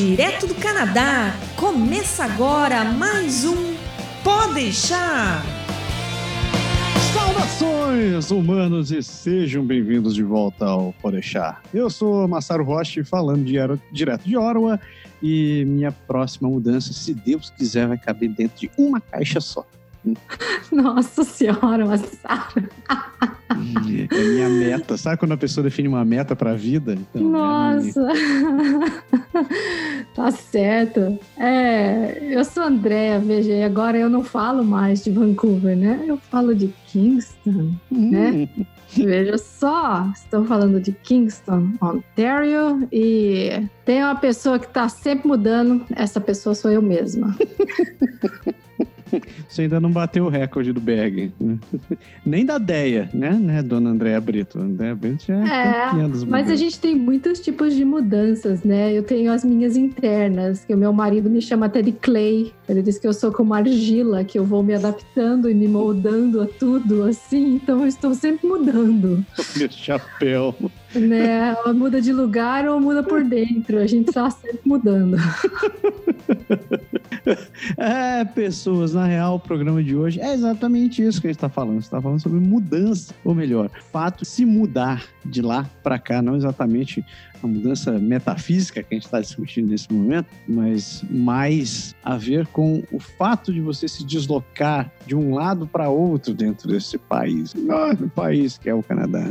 direto do Canadá. Começa agora mais um Pode deixar. Saudações, humanos, e sejam bem-vindos de volta ao Pode deixar. Eu sou Massaro Rocha, falando de, direto de Ottawa, e minha próxima mudança, se Deus quiser, vai caber dentro de uma caixa só. Nossa senhora, Massaro. É minha meta. Sabe quando a pessoa define uma meta para a vida? Então, é Nossa. É tá certo. É, eu sou Andréa, veja, agora eu não falo mais de Vancouver, né? Eu falo de Kingston, hum. né? Veja só, estou falando de Kingston, Ontario, e tem uma pessoa que está sempre mudando, essa pessoa sou eu mesma. Você ainda não bateu o recorde do Berg. Nem da Deia, né, né, dona Andréa Brito? Andréa Brito é, é Mas a gente tem muitos tipos de mudanças, né? Eu tenho as minhas internas, que o meu marido me chama até de clay. Ele diz que eu sou como argila, que eu vou me adaptando e me moldando a tudo, assim. Então eu estou sempre mudando. Meu chapéu. Né? Ou muda de lugar ou muda por dentro. A gente está sempre mudando. É, pessoas, na real, o programa de hoje é exatamente isso que a gente está falando. Está falando sobre mudança, ou melhor, fato se mudar de lá para cá, não exatamente a mudança metafísica que a gente está discutindo nesse momento, mas mais a ver com o fato de você se deslocar de um lado para outro dentro desse país, enorme país que é o Canadá.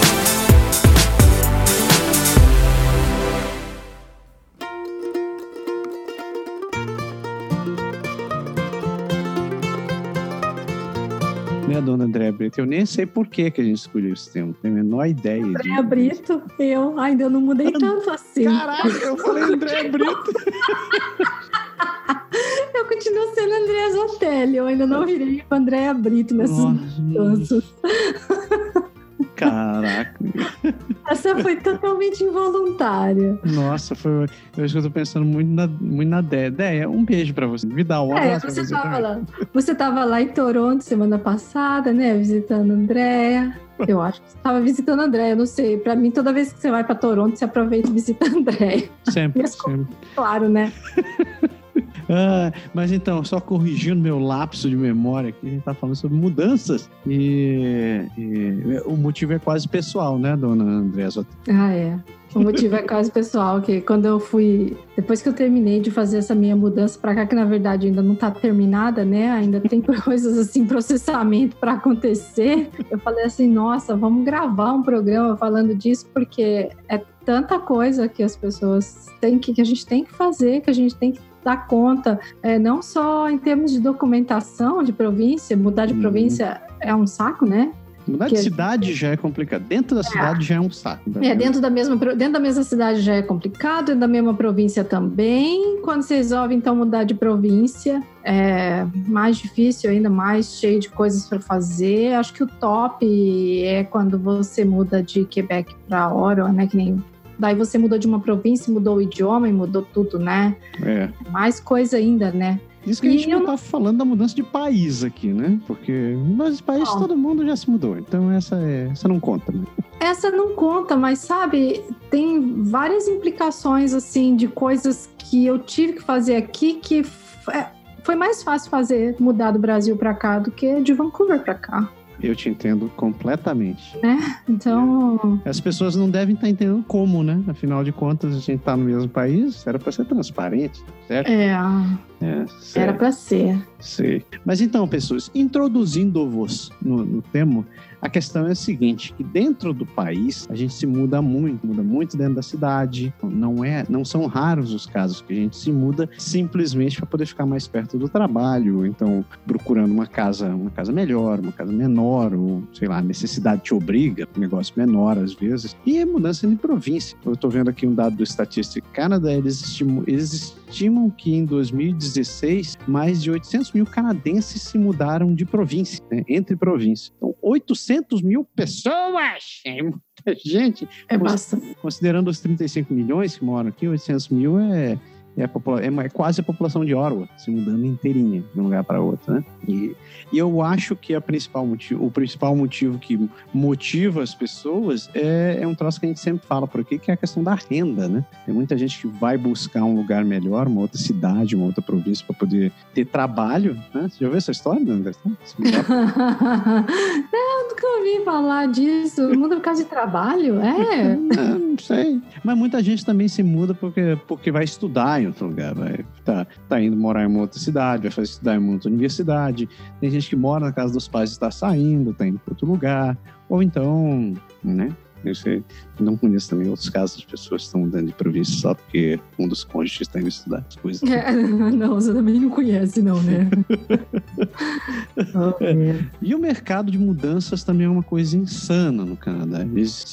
Né, dona Andréa Brito? Eu nem sei por que, que a gente escolheu esse tema, não tenho a menor ideia. Andréa Brito, eu ainda não mudei tanto assim. Caraca, eu falei Andréa Brito. eu continuo sendo Andréa Zotelli, eu ainda não virei com Andréa Brito nessas mudanças. Caraca. Essa foi totalmente involuntária. Nossa, foi. Eu acho que eu tô pensando muito na, muito na Déia. Um beijo pra você. Me dá um é, abraço você. Tava lá. Você tava lá em Toronto semana passada, né? Visitando a Andréia. Eu acho que você estava visitando a Andréia, não sei. Para mim, toda vez que você vai para Toronto, você aproveita e visita a Andréia. Sempre, sempre. Claro, né? Ah, mas então, só corrigindo meu lapso de memória aqui, a gente está falando sobre mudanças e, e, o motivo é quase pessoal, né, dona Andréa? Ah, é. O motivo é quase pessoal, que quando eu fui, depois que eu terminei de fazer essa minha mudança para cá, que na verdade ainda não está terminada, né? Ainda tem coisas assim, processamento para acontecer. Eu falei assim, nossa, vamos gravar um programa falando disso, porque é tanta coisa que as pessoas têm que, que a gente tem que fazer, que a gente tem que dar conta, é, não só em termos de documentação de província, mudar de uhum. província é um saco, né? Mudar de cidade já é complicado. Dentro da é. cidade já é um saco. É, dentro da, mesma, dentro da mesma cidade já é complicado, dentro da mesma província também. Quando você resolve, então, mudar de província, é mais difícil, ainda mais cheio de coisas para fazer. Acho que o top é quando você muda de Quebec para Ottawa, né? Que nem Daí você mudou de uma província, mudou o idioma e mudou tudo, né? É. Mais coisa ainda, né? Isso que a gente e não tá falando da mudança de país aqui, né? Porque nos países todo mundo já se mudou. Então essa, é, essa não conta, né? Essa não conta, mas sabe, tem várias implicações, assim, de coisas que eu tive que fazer aqui que é, foi mais fácil fazer, mudar do Brasil para cá do que de Vancouver para cá. Eu te entendo completamente. É, então. As pessoas não devem estar entendendo como, né? Afinal de contas, a gente está no mesmo país, era para ser transparente, certo? É. é era para ser. Sei. Mas então, pessoas, introduzindo-vos no, no tema, A questão é a seguinte, que dentro do país a gente se muda muito, muda muito dentro da cidade. Não é, não são raros os casos que a gente se muda simplesmente para poder ficar mais perto do trabalho, então procurando uma casa, uma casa melhor, uma casa menor, ou sei lá, a necessidade te obriga, um negócio menor às vezes. E é mudança de província. Eu estou vendo aqui um dado do Statistic Canada, eles estimam, eles estimam que em 2016 mais de 800 mil canadenses se mudaram de província, né, entre províncias. Então, 800 mil pessoas! É muita gente. É bastante. Considerando os 35 milhões que moram aqui, 800 mil é é, é, é, quase a população de Orwa se mudando inteirinha de um lugar para outro, né? E, e eu acho que a principal motivo, o principal motivo que motiva as pessoas é, é um troço que a gente sempre fala por aqui, que é a questão da renda, né? Tem muita gente que vai buscar um lugar melhor, uma outra cidade, uma outra província para poder ter trabalho, né? Você já ouviu essa história, Anderson? não, nunca ouvi falar disso. Muda por causa de trabalho? É? não, não sei. Mas muita gente também se muda porque, porque vai estudar em outro lugar, vai tá, tá indo morar em uma outra cidade, vai fazer estudar em uma outra universidade. Tem gente que mora na casa dos pais e está saindo, tá indo para outro lugar. Ou então, né? Sei, não conheço também outros casos de pessoas que estão mudando de província só porque um dos cônjuges está indo estudar as coisas. É, não, você também não conhece, não, né? oh, é. E o mercado de mudanças também é uma coisa insana no Canadá.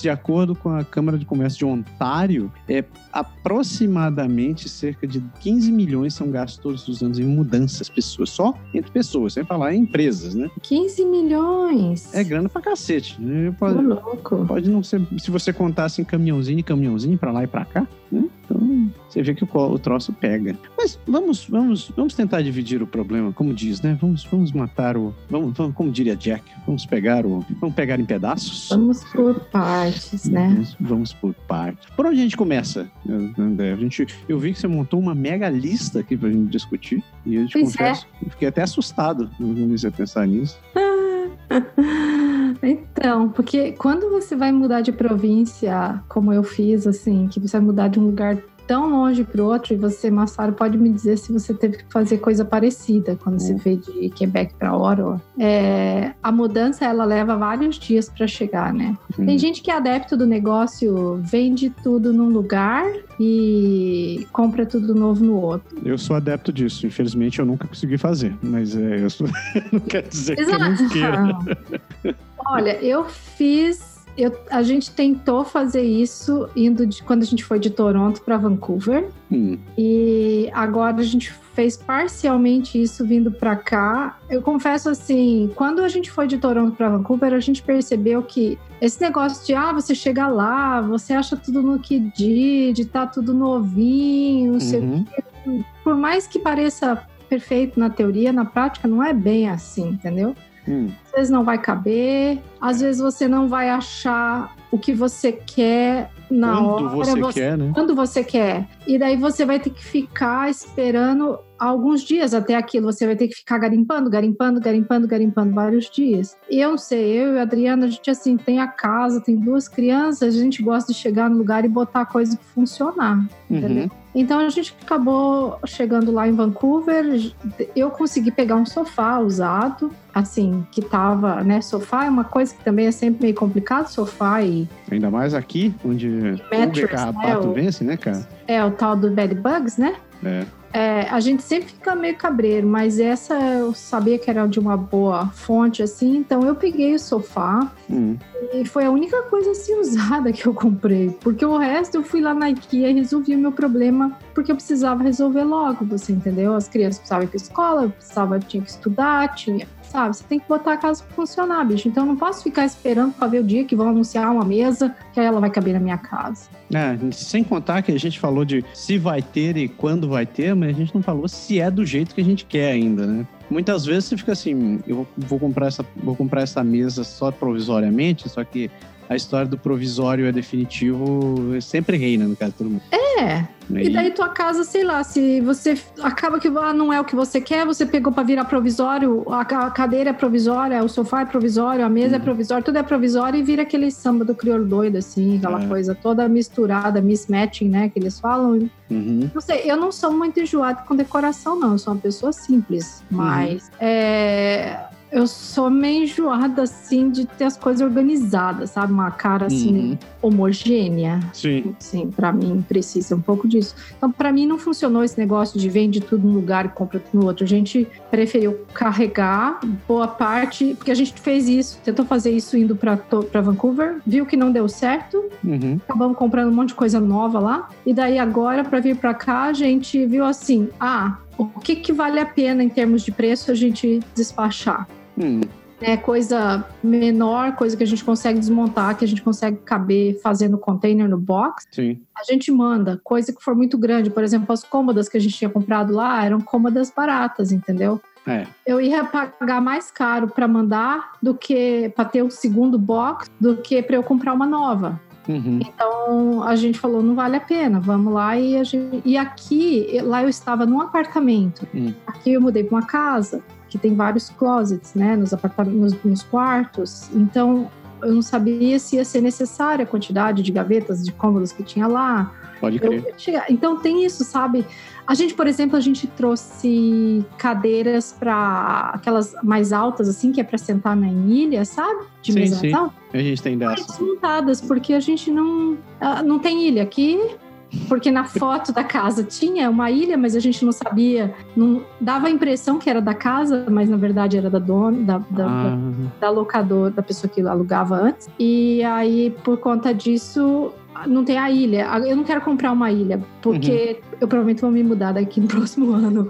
De acordo com a Câmara de Comércio de Ontário, é aproximadamente cerca de 15 milhões são gastos todos os anos em mudanças, pessoas, só entre pessoas, sem falar em empresas, né? 15 milhões! É grana pra cacete. Né? Pode, louco. pode não ser, se você contasse em caminhãozinho, caminhãozinho pra lá e pra cá, né? Então, você vê que o, o troço pega. Mas vamos, vamos, vamos tentar dividir o problema, como diz, né? Vamos, vamos matar o, vamos, vamos, como diria Jack, vamos pegar o, vamos pegar em pedaços. Vamos por partes, né? Vamos, vamos por partes. Por onde a gente começa, André? A gente, eu vi que você montou uma mega lista aqui pra gente discutir e eu te pois confesso, é. fiquei até assustado quando comecei a pensar nisso. Então, porque quando você vai mudar de província, como eu fiz, assim, que você vai mudar de um lugar tão longe para o outro, e você, Massaro, pode me dizer se você teve que fazer coisa parecida quando você veio de Quebec para Ottawa. É, a mudança, ela leva vários dias para chegar, né? Tem gente que é adepto do negócio, vende tudo num lugar e compra tudo novo no outro. Eu sou adepto disso. Infelizmente, eu nunca consegui fazer, mas é, eu sou... não quer dizer Exato. que eu não queira. Olha, eu fiz eu, a gente tentou fazer isso indo de, quando a gente foi de Toronto para Vancouver. Hum. E agora a gente fez parcialmente isso vindo para cá. Eu confesso assim, quando a gente foi de Toronto para Vancouver, a gente percebeu que esse negócio de ah, você chega lá, você acha tudo no que de tá tudo novinho, uhum. por mais que pareça perfeito na teoria, na prática não é bem assim, entendeu? Hum. Às vezes não vai caber, às vezes você não vai achar o que você quer na quando hora. Você, você quer, né? Quando você quer. E daí você vai ter que ficar esperando alguns dias até aquilo. Você vai ter que ficar garimpando, garimpando, garimpando, garimpando vários dias. E eu não sei, eu e a Adriana, a gente assim, tem a casa, tem duas crianças, a gente gosta de chegar no lugar e botar a coisa funcionar. Uhum. Entendeu? Então a gente acabou chegando lá em Vancouver. Eu consegui pegar um sofá usado, assim, que tava, né? Sofá é uma coisa que também é sempre meio complicado, sofá e. Ainda mais aqui, onde o carrapato né, vence, né, cara? É, o tal do bed bugs, né? É. É, a gente sempre fica meio cabreiro, mas essa eu sabia que era de uma boa fonte, assim, então eu peguei o sofá hum. e foi a única coisa assim usada que eu comprei, porque o resto eu fui lá na IKEA e resolvi o meu problema porque eu precisava resolver logo, você entendeu? As crianças precisavam ir para escola, eu precisava, tinha que estudar, tinha sabe? Você tem que botar a casa pra funcionar, bicho. Então eu não posso ficar esperando pra ver o dia que vão anunciar uma mesa que aí ela vai caber na minha casa. É, sem contar que a gente falou de se vai ter e quando vai ter, mas a gente não falou se é do jeito que a gente quer ainda, né? Muitas vezes você fica assim, eu vou comprar essa, vou comprar essa mesa só provisoriamente, só que a história do provisório é definitivo sempre reina no caso todo mundo. É, e daí tua casa, sei lá, se você acaba que ah, não é o que você quer, você pegou para virar provisório, a cadeira é provisória, o sofá é provisório, a mesa é uhum. é provisória, tudo é provisório e vira aquele samba do crioulo doido, assim, aquela é. coisa toda misturada, mismatching, né, que eles falam. Uhum. Não sei, eu não sou muito enjoada com decoração, não, eu sou uma pessoa simples, uhum. mas uhum. é eu sou meio enjoada, assim, de ter as coisas organizadas, sabe? Uma cara, assim, Uhum. homogênea. Sim. Sim, pra mim precisa um pouco disso. Então, pra mim não funcionou esse negócio de vende tudo num lugar e compra tudo no outro. A gente preferiu carregar boa parte, porque a gente fez isso, tentou fazer isso indo pra, pra Vancouver, viu que não deu certo, Uhum. acabamos comprando um monte de coisa nova lá. E daí agora, pra vir pra cá, a gente viu assim: ah, o que, que vale a pena em termos de preço a gente despachar? Hum. né, coisa menor, coisa que a gente consegue desmontar, que a gente consegue caber fazendo container no box, Sim. a gente manda. Coisa que for muito grande, por exemplo, as cômodas que a gente tinha comprado lá eram cômodas baratas, entendeu? É. Eu ia pagar mais caro para mandar do que para ter o segundo box do que para eu comprar uma nova. Uhum. Então a gente falou, não vale a pena, vamos lá e a gente... e aqui lá eu estava num apartamento. Hum. Aqui eu mudei para uma casa que tem vários closets, né, nos apartamentos, nos, nos quartos. Então eu não sabia se ia ser necessária a quantidade de gavetas, de cômodos que tinha lá. Pode Eu- crer. chega- então tem isso, sabe? A gente, por exemplo, a gente trouxe cadeiras para aquelas mais altas, assim, que é para sentar na ilha, sabe? De Sim, mesa sim. A gente tem mais dessa. desmontadas, porque a gente não. ah, Não tem ilha aqui. Porque na foto da casa tinha uma ilha, mas a gente não sabia. Não, dava a impressão que era da casa, mas na verdade era da dona, da, da, Ah, da locador, da pessoa que alugava antes. E aí, por conta disso, não tem a ilha. Eu não quero comprar uma ilha, porque Uhum. eu provavelmente vou me mudar daqui no próximo ano.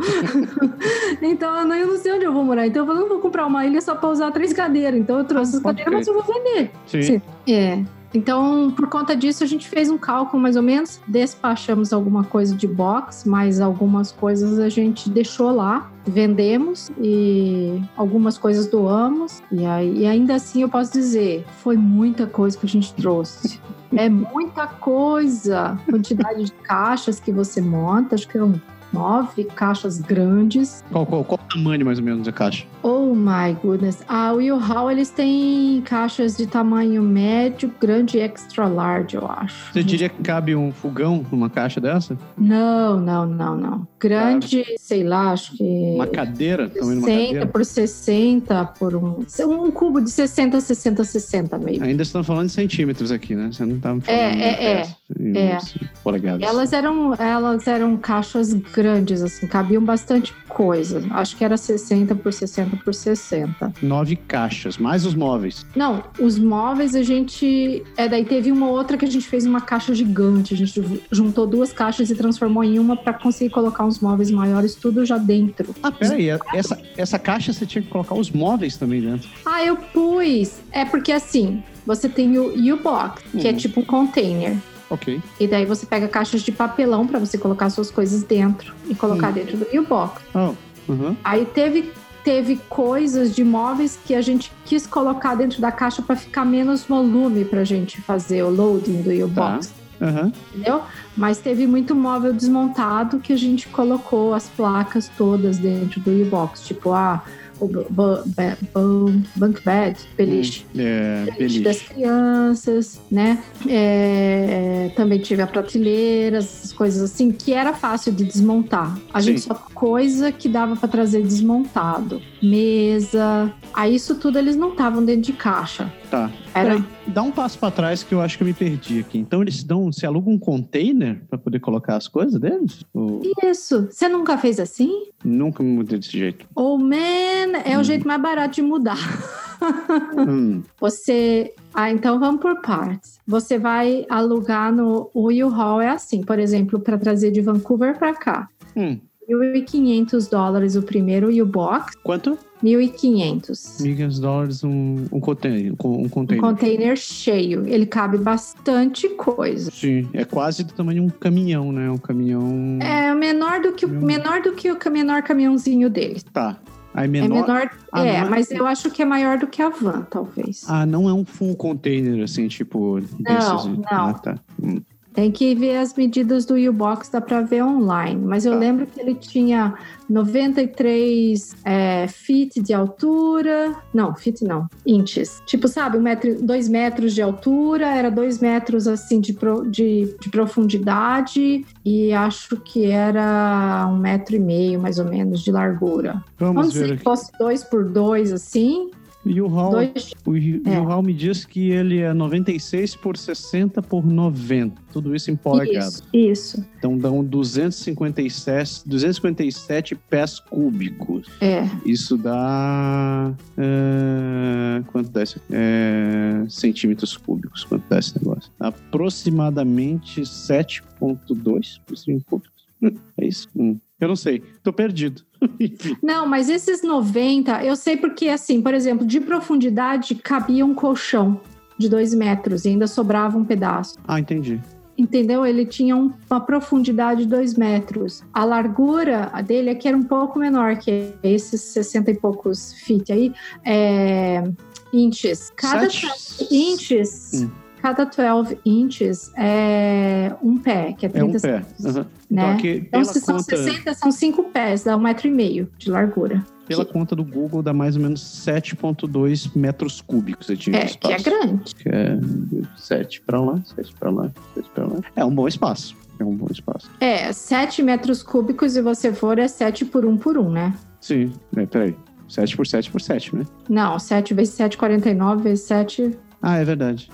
então eu não, sei onde eu vou morar. Então eu falei, não vou comprar uma ilha só para usar três cadeiras. Então eu trouxe as Pode cadeiras, mas eu vou vender. sim. Sim. É. Então, por conta disso, a gente fez um cálculo mais ou menos, despachamos alguma coisa de box, mas algumas coisas a gente deixou lá, vendemos e algumas coisas doamos. E, aí, e ainda assim eu posso dizer, foi muita coisa que a gente trouxe. É muita coisa. Quantidade de caixas que você monta, acho que eram nove caixas grandes. Qual, qual, qual o tamanho mais ou menos da caixa? Oh my goodness. A Will Hall, eles têm caixas de tamanho médio, grande e extra large, eu acho. Você diria que cabe um fogão numa caixa dessa? Não, não, não, não. Grande, sei lá, acho que Uma cadeira? Tamanho de uma 60 cadeira? por 60 por um, um cubo de 60, 60, 60 meio. Ainda estão falando de centímetros aqui, né? Você não tá me falando. É, é, em é. Polegadas. Elas eram, elas eram caixas grandes, assim, cabiam bastante coisa. Acho que era 60 por 60 por 60. Nove caixas, mais os móveis. Não, os móveis a gente. É, daí teve uma outra que a gente fez uma caixa gigante. A gente ju- juntou duas caixas e transformou em uma para conseguir colocar uns móveis maiores, tudo já dentro. Ah, peraí. Essa, essa caixa você tinha que colocar os móveis também dentro. Ah, eu pus. É porque assim, você tem o U-Box, que é Uhum. tipo um container. Ok. E daí você pega caixas de papelão para você colocar suas coisas dentro e colocar Hum. dentro do U-Box. Oh, uhum. Aí teve teve coisas de móveis que a gente quis colocar dentro da caixa para ficar menos volume pra gente fazer o loading do U-Box. Aham. entendeu? Mas teve muito móvel desmontado que a gente colocou as placas todas dentro do U-Box, tipo a o bunk bed, beliche. É, beliche das crianças, né? É, também tive a prateleira, essas coisas assim, que era fácil de desmontar. A gente Sim. só coisa que dava para trazer desmontado. Mesa. Aí isso tudo eles não estavam dentro de caixa. Tá. Era Peraí, dá um passo pra trás que eu acho que eu me perdi aqui. Então eles dão, se alugam um container pra poder colocar as coisas deles? Ou isso. Você nunca fez assim? nunca me mudei desse jeito? Oh, man, é Hum. o jeito mais barato de mudar. Hum, Você. Ah, então vamos por partes. Você vai alugar no. O U-Haul é assim, por exemplo, para trazer de Vancouver para cá. hum. 1.500 dólares o primeiro U-Box, Quanto? 1.500. Milhões container, um, um container. Um Um container. container cheio. Ele cabe bastante coisa. Sim, é quase do tamanho de um caminhão, né? Um caminhão. É menor do que o, menor do que o menor caminhãozinho deles. Tá. Aí É menor. menor. Ah, é, não é? mas eu acho que é maior do que a van, talvez. Ah, não é um full container, assim, tipo. Desses... não. Ah, tá. Hum. Tem que ver as medidas do U-Box, dá para ver online. Mas eu Tá. lembro que ele tinha 93 é, feet de altura. Não, feet não, inches. Tipo, sabe, um metro, dois metros de altura, era dois metros assim de, pro- de, de profundidade e acho que era um metro e meio, mais ou menos, de largura. Vamos Vamos ver aqui. fosse dois por dois, assim. E o Hall, Dois, o É. Hall me diz que ele é 96 por 60 por 90. Tudo isso em polegadas. isso, isso. Então dão 257, 257 pés cúbicos. É. Isso dá. é, quanto dá isso? É, centímetros cúbicos. Quanto dá esse negócio? Aproximadamente 7,2 por centímetro cúbicos. É isso? Hum, Eu não sei. Tô perdido. Não, mas esses 90, eu sei porque, assim, por exemplo, de profundidade cabia um colchão de dois metros e ainda sobrava um pedaço. Ah, entendi. Entendeu? Ele tinha um- uma profundidade de dois metros. A largura dele aqui era um pouco menor que esses 60 e poucos feet aí. É, inches. Cada Sete- 12 inches. Cada 12 inches é um pé, que é É um 30 centímetros, né? Então, aqui, Então, se são conta, 60, são 5 pés, dá um metro e meio de largura. pela conta do Google, dá mais ou menos 7,2 metros cúbicos. Tinha É, de que é espaço. grande. Que é 7 para lá, 7 para lá, 7 para lá. É um bom espaço. É um bom espaço. É, 7 metros cúbicos, se você for, é 7 por 1 por 1, né? Sim. É, peraí. 7 por 7 por 7, né? Não, 7 vezes 7, 49, vezes 7, Ah, é verdade.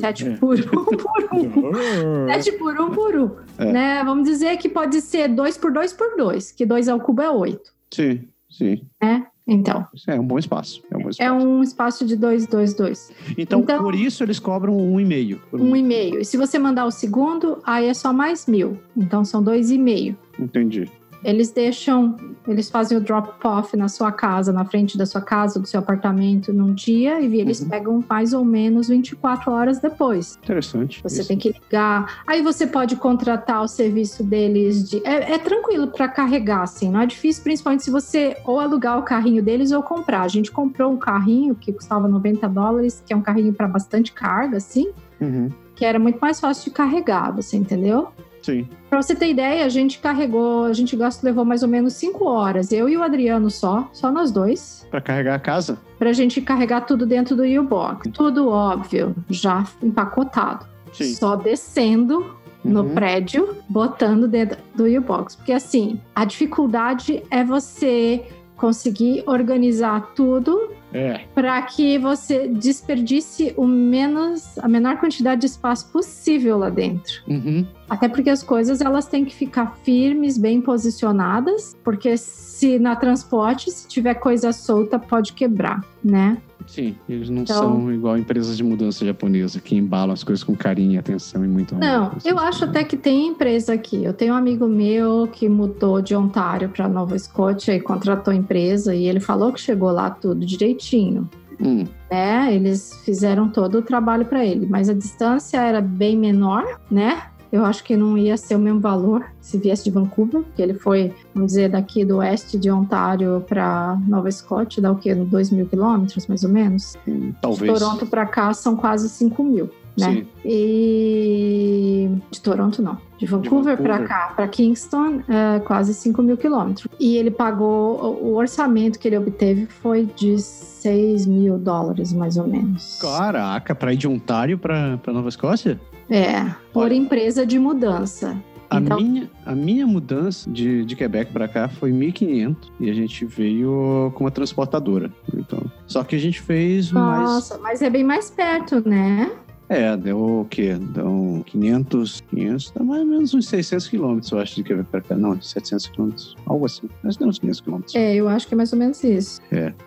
7 É. por 1 por 1. 7 por 1 por 1. É. Né? Vamos dizer que pode ser 2 por 2 por 2, que 2 ao cubo é 8, Sim, sim. né? Então, É um bom espaço. É um bom espaço. é um espaço de 2, 2, 2. Então, então- por isso eles cobram um e meio. por Um e meio. E se você mandar o segundo, aí é só mais mil. Então são dois e meio. Entendi. Eles deixam, eles fazem o drop-off na sua casa, na frente da sua casa, do seu apartamento, num dia, e eles Uhum. pegam mais ou menos 24 horas depois. Interessante. Você Isso. tem que ligar. Aí você pode contratar o serviço deles de. É, é tranquilo para carregar, assim, não é difícil, principalmente se você ou alugar o carrinho deles ou comprar. A gente comprou um carrinho que custava 90 dólares, que é um carrinho para bastante carga, assim, Uhum. que era muito mais fácil de carregar, você entendeu? Sim. Pra você ter ideia, a gente carregou, a gente gastou, levou mais ou menos 5 horas, eu e o Adriano só, só nós dois, Pra carregar a casa? pra gente carregar tudo dentro do U-Box. Tudo óbvio, já empacotado. Sim. Só descendo no Uhum. prédio, botando dentro do U-Box. Porque assim, a dificuldade é você conseguir organizar tudo É. para que você desperdice o menos, a menor quantidade de espaço possível lá dentro. Uhum. Até porque as coisas elas têm que ficar firmes, bem posicionadas, porque se na transporte, se tiver coisa solta, pode quebrar, né? Sim, eles não Então- são igual empresas de mudança japonesa que embalam as coisas com carinho e atenção e muito amor. Não, eu acho até que tem empresa aqui. Eu tenho um amigo meu que mudou de Ontário para Nova Escócia e contratou empresa e ele falou que chegou lá tudo direitinho. Hum, né? Eles fizeram todo o trabalho para ele, mas a distância era bem menor, né? Eu acho que não ia ser o mesmo valor se viesse de Vancouver, que ele foi, vamos dizer, daqui do oeste de Ontário para Nova Escócia, dá o quê? 2 mil quilômetros, mais ou menos? hum, De talvez. Toronto para cá são quase 5 mil, né? Sim. E de Toronto não. De Vancouver para Vancouver. cá, para Kingston, é quase 5 mil quilômetros. E ele pagou, o orçamento que ele obteve foi de 6 mil dólares, mais ou menos. Caraca, pra ir de Ontário pra Nova Escócia? É, por Olha. empresa de mudança. A, Então- minha, a minha mudança de, de Quebec pra cá foi 1.500 e a gente veio com uma transportadora. Então, só que a gente fez mais. Nossa, mas é bem mais perto, né? É, deu o quê? Deu 500, 500, dá mais ou menos uns 600 quilômetros, eu acho, de Quebec pra cá. Não, 700 quilômetros, algo assim. Mas deu uns 500 quilômetros. É, eu acho que é mais ou menos isso.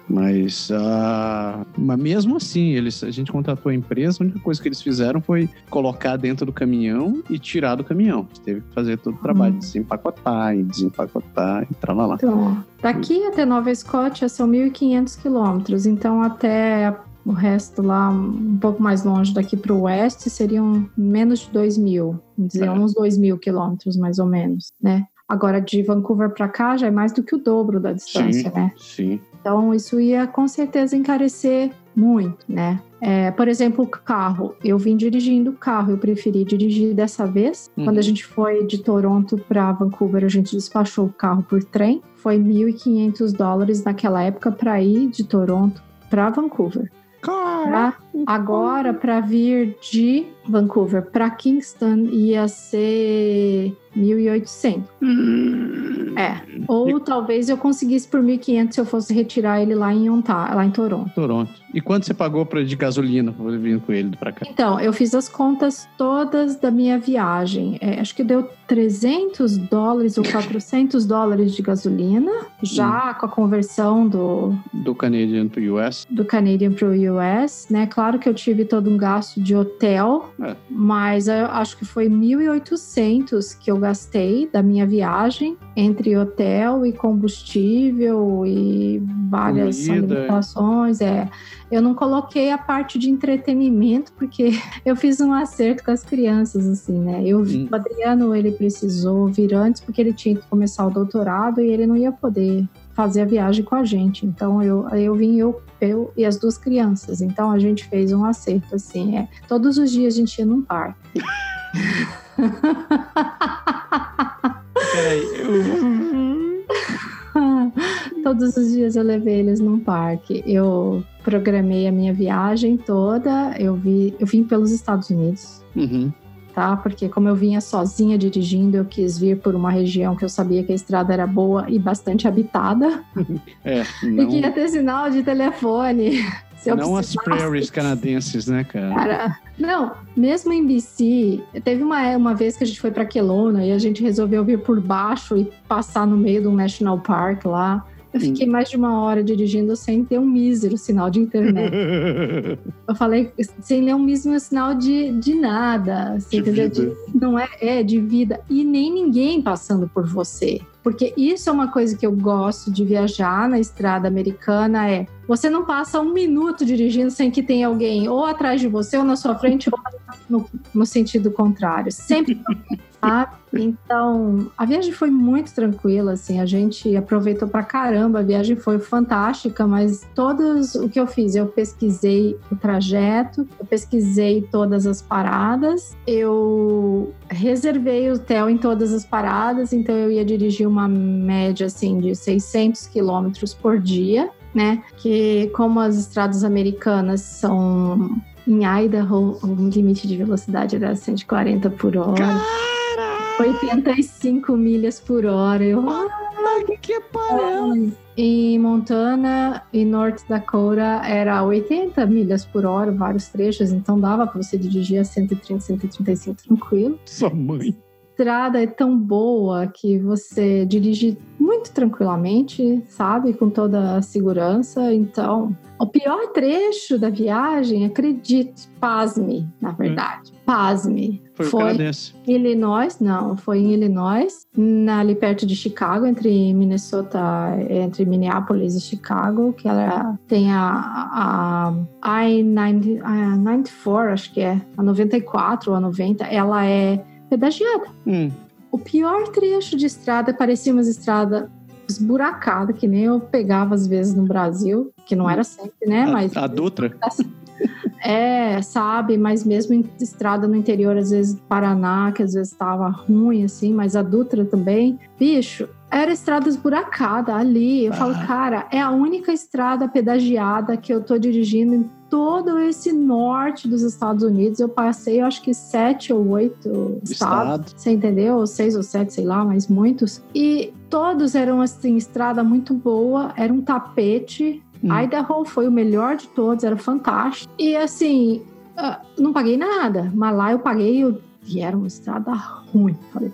Mas, ah, mas mesmo assim, eles, a gente contratou a empresa, a única coisa que eles fizeram foi colocar dentro do caminhão e tirar do caminhão. Teve que fazer todo o trabalho, Hum. desempacotar e desempacotar e tralalá. Então, daqui até Nova Escócia são 1.500 quilômetros, então até o resto lá, um pouco mais longe daqui para o oeste, seriam menos de 2 mil, dizer, É. uns 2 mil quilômetros mais ou menos, né? Agora, de Vancouver para cá já é mais do que o dobro da distância, Sim. né? Sim. Então, isso ia com certeza encarecer muito, né? É, por exemplo, o carro. Eu vim dirigindo o carro, eu preferi dirigir dessa vez. Uhum. Quando a gente foi de Toronto para Vancouver, a gente despachou o carro por trem. Foi 1.500 dólares naquela época para ir de Toronto para Vancouver. Pra, agora, para vir de Vancouver para Kingston, ia ser 1.800. Hum. É. Ou talvez eu conseguisse por 1.500 se eu fosse retirar ele lá em Ontario, lá em Toronto. Toronto. E quanto você pagou pra, de gasolina para vir com ele para cá? Então, eu fiz as contas todas da minha viagem. É, acho que deu 300 dólares ou 400 dólares de gasolina, já hum. com a conversão do... Do Canadian para o US. Do Canadian para o US, né? Claro que eu tive todo um gasto de hotel, é. mas eu acho que foi 1.800 que eu gastei da minha viagem entre hotel e combustível e várias Comida. alimentações. É, eu não coloquei a parte de entretenimento porque eu fiz um acerto com as crianças, assim, né? Eu, hum. O Adriano, ele precisou vir antes porque ele tinha que começar o doutorado e ele não ia poder fazer a viagem com a gente. Então eu, eu vim eu, eu e as duas crianças. Então a gente fez um acerto assim, é. Todos os dias a gente ia num parque. Peraí. Todos os dias eu levei eles num parque. Eu programei a minha viagem toda. Eu vi, eu vim pelos Estados Unidos. Uhum. Tá? Porque como eu vinha sozinha dirigindo, eu quis vir por uma região que eu sabia que a estrada era boa e bastante habitada. É, não... E que ia ter sinal de telefone. não as prairies canadenses, né, cara? cara? Não, mesmo em BC, teve uma, uma vez que a gente foi para Kelowna e a gente resolveu vir por baixo e passar no meio do National Park lá. Eu fiquei mais de uma hora dirigindo sem ter um mísero sinal de internet. eu falei, sem ler um mísero sinal de, de nada. Assim, de de, não é, é de vida. E nem ninguém passando por você. Porque isso é uma coisa que eu gosto de viajar na estrada americana, é você não passa um minuto dirigindo sem que tenha alguém ou atrás de você, ou na sua frente, ou no, no sentido contrário. Sempre sabe? Então, a viagem foi muito tranquila, assim, a gente aproveitou pra caramba, a viagem foi fantástica, mas todos o que eu fiz, eu pesquisei o trajeto, eu pesquisei todas as paradas, eu reservei o hotel em todas as paradas, então eu ia dirigir uma média, assim, de 600 quilômetros por dia, né? Que como as estradas americanas são em Idaho, o limite de velocidade era 140 por hora. 85 milhas por hora. Eu, ah, que parada! Em Montana e North Dakota era 80 milhas por hora, vários trechos, então dava para você dirigir a 130, 135 tranquilo. Sua mãe. A estrada é tão boa que você dirige muito tranquilamente, sabe? Com toda a segurança. Então, o pior trecho da viagem, acredite, pasme, na hum. verdade. Hum. Pasme. Foi, foi em Illinois, não, foi em Illinois, na, ali perto de Chicago, entre Minnesota, entre Minneapolis e Chicago, que ela tem a, a I-94, acho que é, a 94 ou a 90, ela é pedagiada. Hum. O pior trecho de estrada parecia uma estrada esburacada, que nem eu pegava às vezes no Brasil, que não era sempre, né? A, mas a Dutra? É, sabe, mas mesmo em estrada no interior, às vezes Paraná, que às vezes estava ruim, assim, mas a Dutra também. Bicho, era estrada esburacada ali. Eu ah. falo, cara, é a única estrada pedagiada que eu tô dirigindo em todo esse norte dos Estados Unidos. Eu passei, eu acho que sete ou oito estados. Estado. Você entendeu? Seis ou sete, sei lá, mas muitos. E todos eram, assim, estrada muito boa. Era um tapete Hum. Idaho foi o melhor de todos, era fantástico. E assim, uh, não paguei nada, mas lá eu paguei e era uma estrada ruim. Falei,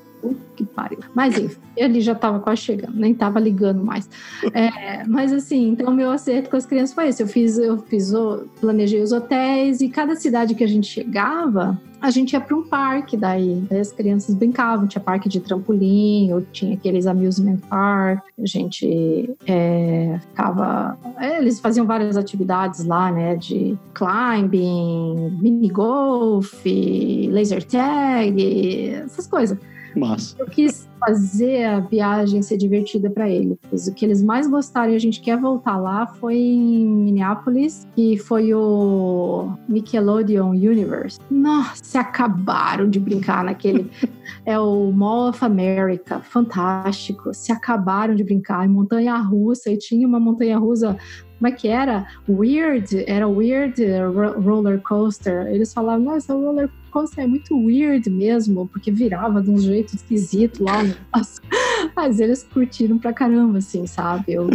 que pariu. Mas enfim, ele já estava quase chegando, nem estava ligando mais. É, mas assim, então meu acerto com as crianças foi esse. Eu fiz, eu fiz, planejei os hotéis e cada cidade que a gente chegava, a gente ia para um parque daí. As crianças brincavam, tinha parque de trampolim, ou tinha aqueles amusement park. A gente é, ficava. É, eles faziam várias atividades lá, né? De climbing, mini golf, laser tag, essas coisas. Mas. Eu quis fazer a viagem ser divertida para eles. O que eles mais gostaram e a gente quer voltar lá foi em Minneapolis, que foi o Nickelodeon Universe. Nossa, acabaram de brincar naquele. é o Mall of America, fantástico. Se acabaram de brincar em montanha russa e tinha uma montanha russa como é que era? Weird, era weird roller coaster. Eles falavam, nossa, o coaster é muito weird mesmo, porque virava de um jeito esquisito lá. Mas eles curtiram pra caramba, assim, sabe? Eu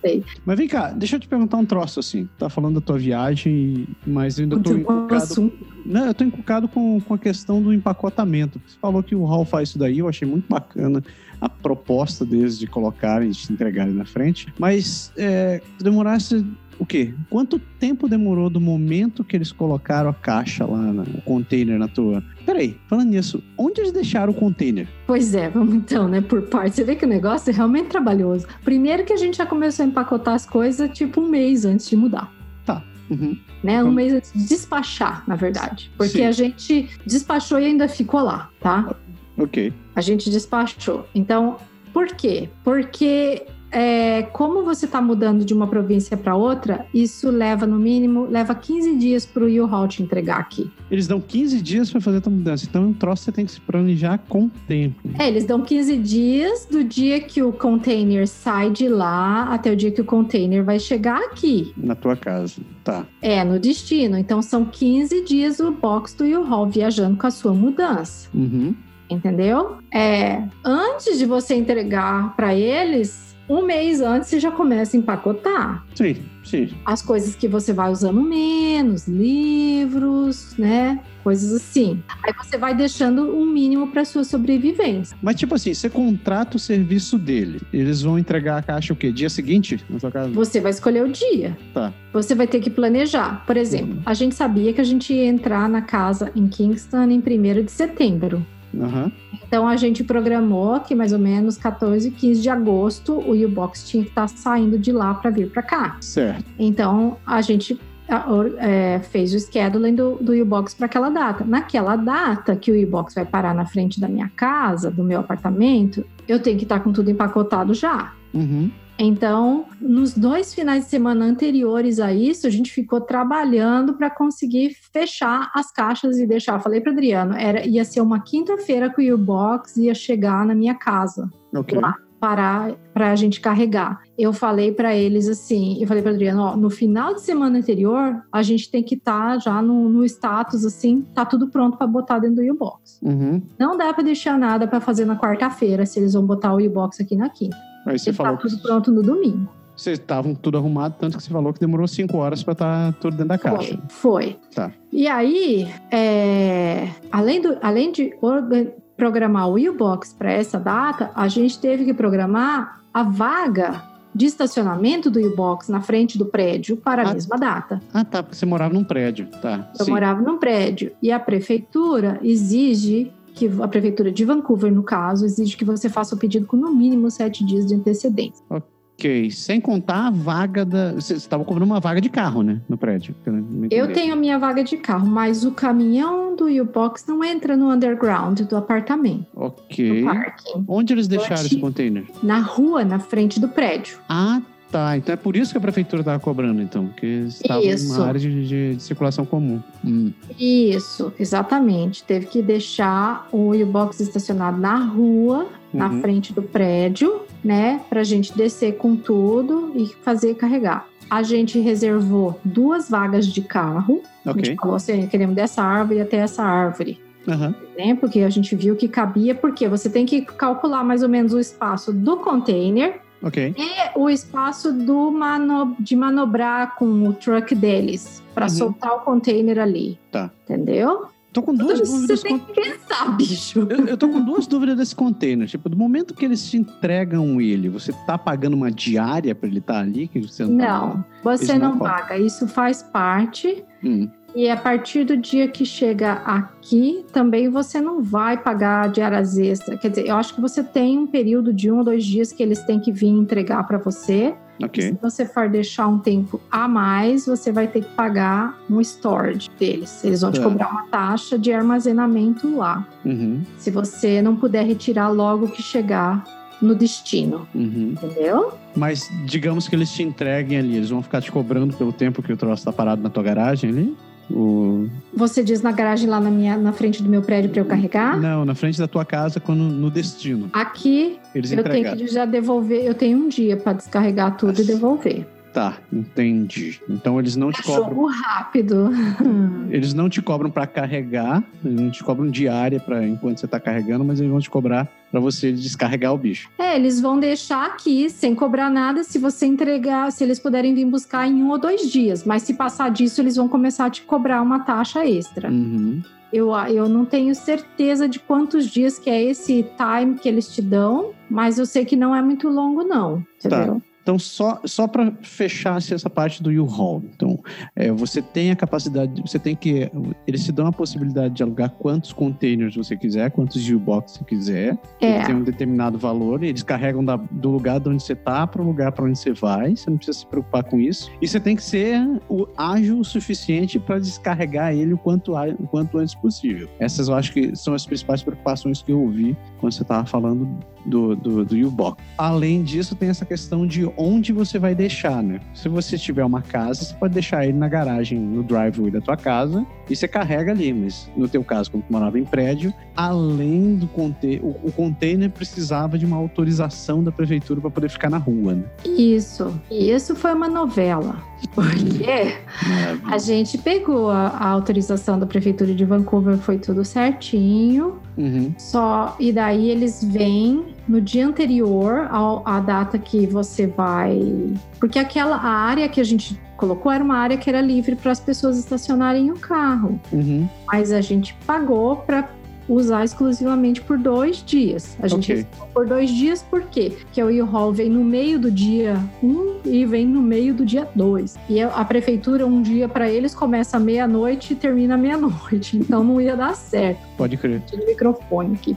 sei. Mas vem cá, deixa eu te perguntar um troço assim. Tá falando da tua viagem, mas eu ainda tô encucado. Não, eu tô encucado com, com a questão do empacotamento. Você falou que o Hall faz isso daí, eu achei muito bacana a proposta deles de colocarem, de entregarem na frente. Mas é, demorasse o quê? Quanto tempo demorou do momento que eles colocaram a caixa lá, no container na tua? Peraí, falando nisso, onde eles deixaram o container? Pois é, vamos então, né, por partes. Você vê que o negócio é realmente trabalhoso. Primeiro que a gente já começou a empacotar as coisas tipo um mês antes de mudar. Tá. Uhum. Né, um mês antes de despachar, na verdade. Porque Sim. a gente despachou e ainda ficou lá, tá? Ok. A gente despachou. Então, por quê? Porque é, como você está mudando de uma província para outra, isso leva no mínimo, leva 15 dias para o U-Haul te entregar aqui. Eles dão 15 dias para fazer a tua mudança, então é um troço você tem que se planejar com tempo. É, eles dão 15 dias do dia que o container sai de lá até o dia que o container vai chegar aqui. Na tua casa, tá. É, no destino. Então são 15 dias o box do U-Haul viajando com a sua mudança. Uhum entendeu? É, antes de você entregar para eles, um mês antes você já começa a empacotar. Sim, sim. As coisas que você vai usando menos, livros, né? Coisas assim. Aí você vai deixando um mínimo para sua sobrevivência. Mas tipo assim, você contrata o serviço dele. Eles vão entregar a caixa o quê? Dia seguinte na sua casa? Você vai escolher o dia. Tá. Você vai ter que planejar. Por exemplo, uhum. a gente sabia que a gente ia entrar na casa em Kingston em 1 de setembro. Uhum. Então a gente programou que mais ou menos 14, 15 de agosto o U-Box tinha que estar tá saindo de lá para vir para cá. Certo. Então a gente é, fez o scheduling do, do U-Box para aquela data. Naquela data que o U-Box vai parar na frente da minha casa, do meu apartamento, eu tenho que estar tá com tudo empacotado já. Uhum. Então, nos dois finais de semana anteriores a isso, a gente ficou trabalhando para conseguir fechar as caixas e deixar. Eu falei para Adriano, era ia ser uma quinta-feira que o U-Box ia chegar na minha casa. Ok. Lá parar para a gente carregar. Eu falei para eles assim, eu falei para Adriano, ó, no final de semana anterior, a gente tem que estar tá já no, no, status assim, tá tudo pronto para botar dentro do U-Box. Uhum. Não dá para deixar nada para fazer na quarta-feira, se eles vão botar o U-Box aqui na quinta. Aí você falou tá tudo pronto no domingo. Vocês estavam tudo arrumado, tanto que você falou que demorou cinco horas para estar tá tudo dentro da caixa. Foi. Tá. E aí, é, além, do, além de programar o U-Box para essa data, a gente teve que programar a vaga de estacionamento do U-Box na frente do prédio para a ah, mesma data. Ah, tá, porque você morava num prédio, tá. Eu Sim. morava num prédio e a prefeitura exige que a prefeitura de Vancouver, no caso, exige que você faça o pedido com no mínimo sete dias de antecedência. Ok, sem contar a vaga da. Você estava cobrando uma vaga de carro, né? No prédio. Eu tenho a minha vaga de carro, mas o caminhão do U-Box não entra no underground do apartamento. Ok. Onde eles deixaram esse container? Na rua, na frente do prédio. Ah, Tá, então é por isso que a prefeitura estava cobrando, então, porque estava numa área de, de, de circulação comum. Hum. Isso, exatamente. Teve que deixar o U-Box estacionado na rua, uhum. na frente do prédio, né, para a gente descer com tudo e fazer carregar. A gente reservou duas vagas de carro. Okay. A gente falou assim: queremos dessa árvore até essa árvore. Uhum. Né? Porque a gente viu que cabia, porque você tem que calcular mais ou menos o espaço do container Ok. E o espaço do mano, de manobrar com o truck deles para uhum. soltar o container ali. Tá. Entendeu? Tô com duas Tudo dúvidas. Você tem que pensar, bicho. Eu, eu tô com duas dúvidas desse container. Tipo, do momento que eles te entregam ele, você tá pagando uma diária para ele estar tá ali? Que você não, não você não, não paga. Isso faz parte hum. E a partir do dia que chega aqui, também você não vai pagar diárias extras. Quer dizer, eu acho que você tem um período de um ou dois dias que eles têm que vir entregar para você. Ok. Se você for deixar um tempo a mais, você vai ter que pagar um storage deles. Eles vão te Tá. cobrar uma taxa de armazenamento lá. Uhum, Se você não puder retirar logo que chegar no destino, uhum. entendeu? Mas digamos que eles te entreguem ali, eles vão ficar te cobrando pelo tempo que o troço tá parado na tua garagem ali? O... Você diz na garagem lá na minha na frente do meu prédio para eu carregar? Não, na frente da tua casa, quando no destino. Aqui Eles eu tenho entregaram. que já devolver, eu tenho um dia para descarregar tudo e devolver. Tá, entendi. Então eles não te cobram. Jogo rápido. Eles não te cobram pra carregar, eles não te cobram diária para enquanto você tá carregando, mas eles vão te cobrar pra você descarregar o bicho. É, eles vão deixar aqui sem cobrar nada se você entregar, se eles puderem vir buscar em um ou dois dias. Mas se passar disso, eles vão começar a te cobrar uma taxa extra. Uhum. Eu, eu não tenho certeza de quantos dias que é esse time que eles te dão, mas eu sei que não é muito longo, não. Entendeu? Então, só, só para fechar assim, essa parte do U-Haul. Então, é, você tem a capacidade, você tem que. Eles te dão a possibilidade de alugar quantos containers você quiser, quantos U-Box você quiser. É. Têm um determinado valor, e eles carregam da- do lugar de onde você tá para o lugar para onde você vai. Você não precisa se preocupar com isso. E você tem que ser o, ágil o suficiente para descarregar ele o quanto, o quanto antes possível. Essas eu acho que são as principais preocupações que eu ouvi quando você estava falando do, do, do U-Box. Além disso, tem essa questão de onde você vai deixar, né? Se você tiver uma casa, você pode deixar ele na garagem, no driveway da tua casa, e você carrega ali. Mas no teu caso, como tu morava em prédio, além do container, o, o container precisava de uma autorização da prefeitura para poder ficar na rua, né? Isso. E isso foi uma novela. Porque a gente pegou a, a autorização da prefeitura de Vancouver, foi tudo certinho. Uhum. Só e daí eles vêm no dia anterior ao- à data que você vai, porque aquela a área que a gente colocou era uma área que era livre para as pessoas estacionarem o carro, Uhum. mas a gente pagou para usar exclusivamente por dois dias. A gente Ok. reservou por dois dias, por quê? Porque o U-Haul vem no meio do dia 1 um e vem no meio do dia 2. E a prefeitura, um dia para eles, começa meia-noite e termina meia-noite. Então não ia dar certo Pode crer. de microfone aqui.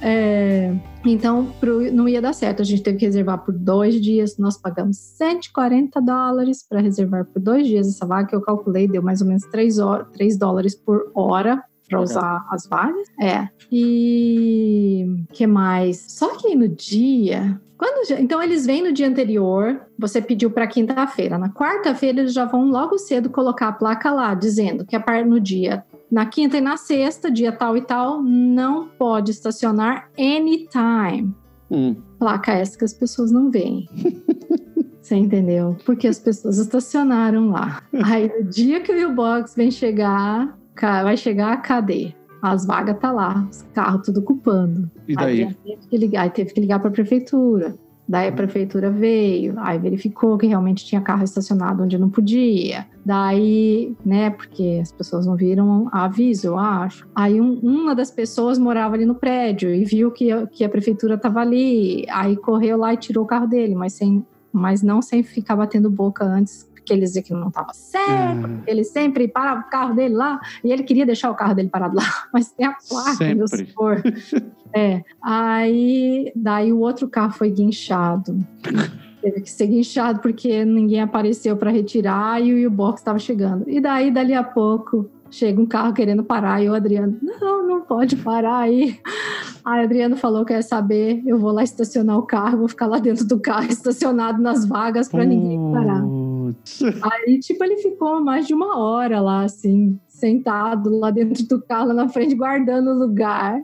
É, então, pro- não ia dar certo. A gente teve que reservar por dois dias. Nós pagamos 140 dólares para reservar por dois dias essa vaga, que eu calculei, deu mais ou menos 3, horas, 3 dólares por hora para usar as vagas. É. E que mais? Só que no dia. Quando já- então eles vêm no dia anterior, você pediu para quinta-feira. Na quarta-feira eles já vão logo cedo colocar a placa lá, dizendo que a par no dia na quinta e na sexta, dia tal e tal, não pode estacionar anytime. Hum. Placa essa que as pessoas não veem. Você entendeu? Porque as pessoas estacionaram lá. Aí no dia que o U-Box vem chegar, vai chegar, cadê? As vagas tá lá, os carros tudo ocupando. E daí? Aí teve que ligar, teve que ligar para a prefeitura. Daí a prefeitura veio, aí verificou que realmente tinha carro estacionado onde não podia. Daí, né, porque as pessoas não viram aviso, eu acho. Aí um- uma das pessoas morava ali no prédio e viu que, a- que a prefeitura estava ali. Aí correu lá e tirou o carro dele, mas, sem, mas não sem ficar batendo boca antes, porque ele dizia que não estava certo. Ah, Ele sempre parava o carro dele lá e ele queria deixar o carro dele parado lá, mas tem a placa, meu Sempre. senhor. É, aí daí o outro carro foi guinchado. Teve que ser guinchado porque ninguém apareceu para retirar e o U-Box estava chegando. E daí, dali a pouco, chega um carro querendo parar e o Adriano, não, não pode parar aí. Aí o Adriano falou: quer saber? Eu vou lá estacionar o carro, vou ficar lá dentro do carro, estacionado nas vagas para ninguém parar. Putz. Aí, tipo, ele ficou mais de uma hora lá, assim, sentado lá dentro do carro, na frente, guardando o lugar.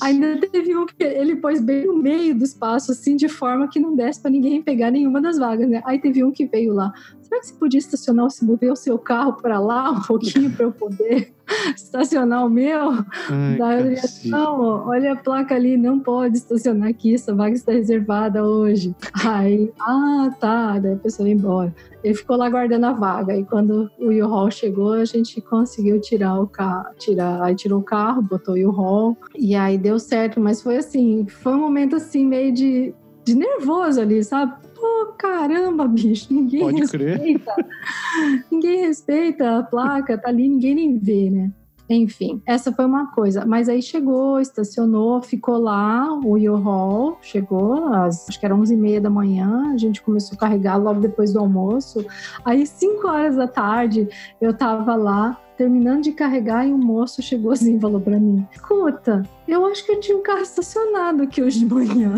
Ainda teve um que ele pôs bem no meio do espaço, assim, de forma que não desse para ninguém pegar nenhuma das vagas, né? Aí teve um que veio lá. Será que você podia estacionar, se mover o seu carro para lá um pouquinho para eu poder estacionar o meu? Ai, Daí eu não, olha a placa ali, não pode estacionar aqui, essa vaga está reservada hoje. Aí, ah, tá, daí a pessoa ia embora. Ele ficou lá guardando a vaga, e quando o U-Haul chegou, a gente conseguiu tirar o carro, tirar, aí tirou o carro, botou o U-Haul, e aí deu certo, mas foi assim, foi um momento assim, meio de, de nervoso ali, sabe? Pô, caramba, bicho, ninguém Pode respeita. ninguém respeita a placa, tá ali, ninguém nem vê, né? Enfim, essa foi uma coisa. Mas aí chegou, estacionou, ficou lá, o U-Haul chegou, às, acho que era 11 e meia da manhã, a gente começou a carregar logo depois do almoço. Aí, 5 horas da tarde, eu tava lá, terminando de carregar, e um moço chegou assim e falou pra mim: Escuta, eu acho que eu tinha um carro estacionado aqui hoje de manhã.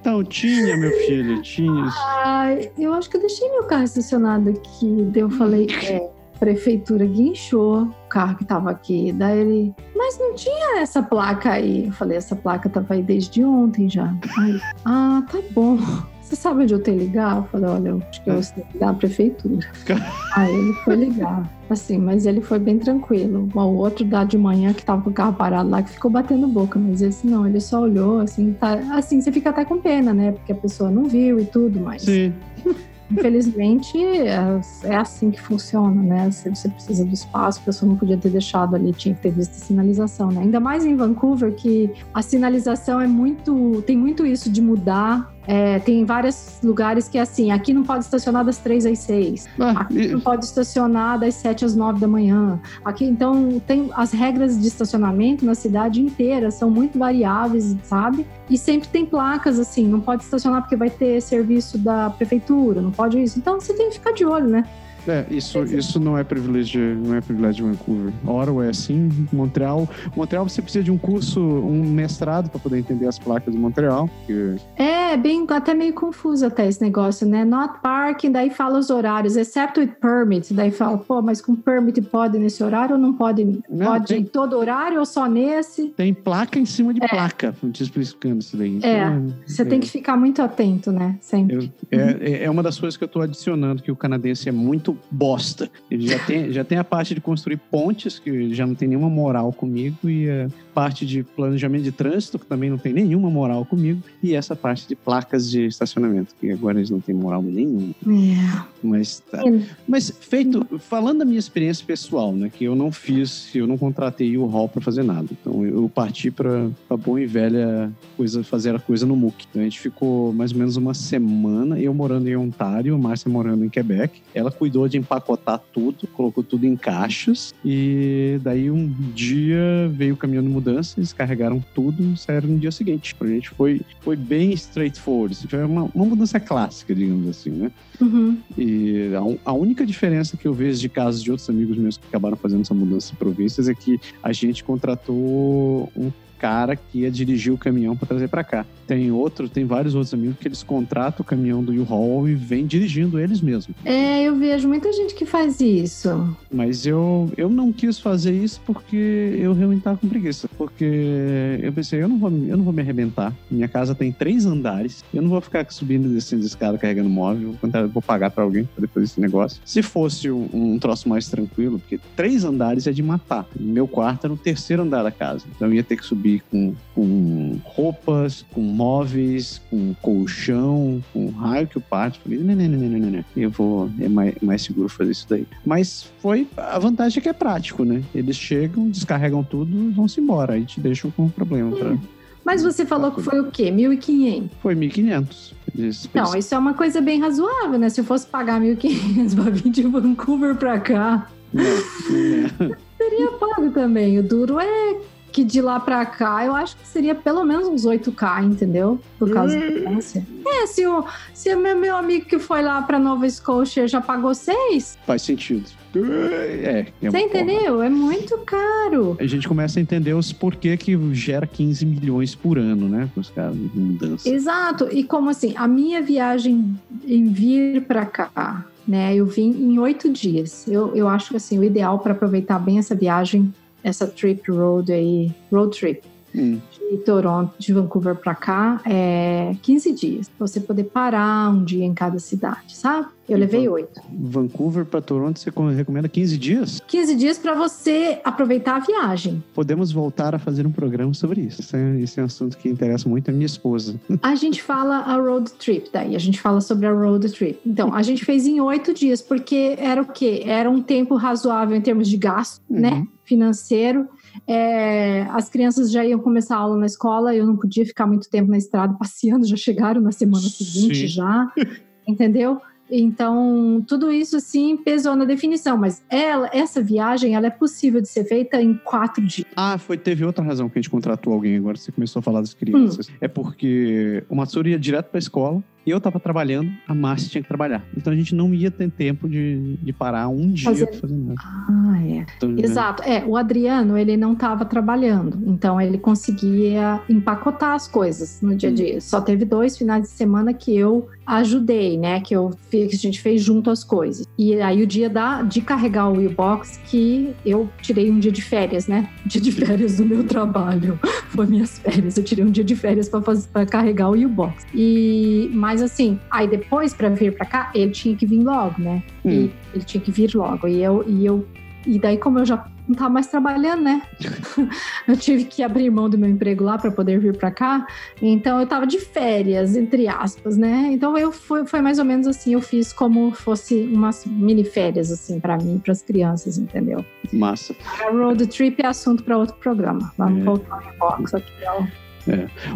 Então, tinha, meu filho, tinha. Ai, eu acho que eu deixei meu carro estacionado aqui. Daí eu falei: É prefeitura guinchou o carro que tava aqui. Daí ele, mas não tinha essa placa aí. Eu falei, essa placa tava aí desde ontem já. Aí, ah, tá bom. Você sabe onde eu tenho que ligar? Eu falei, olha, eu acho que eu tenho que ligar à prefeitura. aí ele foi ligar. Assim, mas ele foi bem tranquilo. O outro da de manhã que tava com o carro parado lá, que ficou batendo boca, mas esse não, ele só olhou, assim, tá. Assim, você fica até com pena, né? Porque a pessoa não viu e tudo, mas. Sim. Infelizmente, é, é assim que funciona, né? Se você precisa do espaço, a pessoa não podia ter deixado ali, tinha que ter visto a sinalização, né? Ainda mais em Vancouver, que a sinalização é muito. tem muito isso de mudar é, tem vários lugares que é assim, aqui não pode estacionar das 3 às 6, ah, aqui e... não pode estacionar das 7 às 9 da manhã. Aqui, então, tem as regras de estacionamento na cidade inteira são muito variáveis, sabe? E sempre tem placas assim, não pode estacionar porque vai ter serviço da prefeitura, não pode isso. Então, você tem que ficar de olho, né? É, isso, isso não é privilégio, não é privilégio de Vancouver. Ottawa é assim, Montreal. Montreal você precisa de um curso, um mestrado para poder entender as placas de Montreal. Que... É, bem, até meio confuso até esse negócio, né? Not parking, daí fala os horários, except with permit. Daí fala, pô, mas com permit pode nesse horário ou não pode? Não, pode tem... em todo horário ou só nesse? Tem placa em cima de é. placa, te explicando isso daí. Então, é, você é. tem que ficar muito atento, né? Sempre. Eu, é, é uma das coisas que eu estou adicionando, que o canadense é muito bosta. Ele já tem, já tem a parte de construir pontes, que já não tem nenhuma moral comigo, e a parte de planejamento de trânsito, que também não tem nenhuma moral comigo, e essa parte de placas de estacionamento, que agora eles não têm moral nenhuma. É. Mas, tá. Mas feito, falando da minha experiência pessoal, né, que eu não fiz, eu não contratei o hall para fazer nada. Então eu parti para a boa e velha coisa, fazer a coisa no MOOC. Então a gente ficou mais ou menos uma semana, eu morando em Ontário, Márcia morando em Quebec. Ela cuidou de empacotar tudo, colocou tudo em caixas e daí um dia veio o caminhão de mudança, eles carregaram tudo e saíram no dia seguinte. Pra gente foi, foi bem straightforward, assim, foi uma, uma mudança clássica, digamos assim, né? Uhum. E a, a, única diferença que eu vejo de casos de outros amigos meus que acabaram fazendo essa mudança de províncias é que a gente contratou um cara que ia dirigir o caminhão para trazer para cá. Tem outro, tem vários outros amigos que eles contratam o caminhão do U-Haul e vêm dirigindo eles mesmos. É, eu vejo muita gente que faz isso. Mas eu, eu não quis fazer isso porque eu realmente tava com preguiça. Porque eu pensei, eu não vou, eu não vou me arrebentar. Minha casa tem três andares. Eu não vou ficar subindo e descendo escada carregando móvel. Eu vou pagar para alguém para depois esse negócio. Se fosse um, um, troço mais tranquilo, porque três andares é de matar. Meu quarto era no terceiro andar da casa. Então eu ia ter que subir com, com roupas, com móveis, com colchão, com raio que o parte. Falei, não, não, não, não, não. Eu vou, é mais, mais seguro fazer isso daí. Mas foi, a vantagem é que é prático, né? Eles chegam, descarregam tudo e vão-se embora. Aí te deixam com um problema pra... Mas você falou que foi o quê? 1.500? Foi 1.500. Não, isso é uma coisa bem razoável, né? Se eu fosse pagar 1.500 pra vir de Vancouver pra cá... Não, não. Seria pago também. O duro é que de lá pra cá eu acho que seria pelo menos uns 8K, entendeu? Por causa da distância. É, se o, se o meu, meu amigo que foi lá pra Nova Scotia já pagou 6. Faz sentido. É, é Você entendeu? Porra. É muito caro. A gente começa a entender os porquê que gera 15 milhões por ano, né? Os caras de mudança. Exato. E como assim, a minha viagem em vir pra cá, né? Eu vim em oito dias. Eu, eu acho assim, o ideal para aproveitar bem essa viagem essa trip road aí, road trip. Hum. De Toronto, de Vancouver para cá, é 15 dias. Pra você poder parar um dia em cada cidade, sabe? Eu levei oito. Vancouver para Toronto, você recomenda 15 dias? 15 dias para você aproveitar a viagem. Podemos voltar a fazer um programa sobre isso. Esse é, esse é um assunto que interessa muito a minha esposa. A gente fala a road trip, daí a gente fala sobre a road trip. Então, a gente fez em oito dias, porque era o quê? Era um tempo razoável em termos de gasto, né? uhum. né? Financeiro é, as crianças já iam começar a aula na escola, eu não podia ficar muito tempo na estrada passeando, já chegaram na semana seguinte Sim. já, entendeu? Então, tudo isso sim pesou na definição, mas ela, essa viagem ela é possível de ser feita em quatro dias. Ah, foi, teve outra razão que a gente contratou alguém agora. Você começou a falar das crianças. É porque o Matsuri ia direto pra escola e eu tava trabalhando, a Márcia tinha que trabalhar. Então a gente não ia ter tempo de, de parar um dia Fazer- pra fazer nada. Ah, é. Então, né, Exato. É, o Adriano, ele não estava trabalhando, então ele conseguia empacotar as coisas no dia a dia. Só teve dois finais de semana que eu ajudei, né? Que eu que a gente fez junto as coisas. E aí o dia da, de carregar o Wheelbox que eu tirei um dia de férias, né? Dia de férias do meu trabalho. Foi minhas férias. Eu tirei um dia de férias para carregar o Wheelbox. E mas assim, aí depois para vir para cá, ele tinha que vir logo, né? Hum. E ele tinha que vir logo. E eu, e eu e daí, como eu já não tava mais trabalhando, né? eu tive que abrir mão do meu emprego lá para poder vir para cá. Então, eu tava de férias, entre aspas, né? Então, eu foi, foi mais ou menos assim. Eu fiz como fosse umas mini férias, assim, para mim, para as crianças, entendeu? Massa. A road trip é assunto para outro programa. Vamos É. voltar ao box aqui.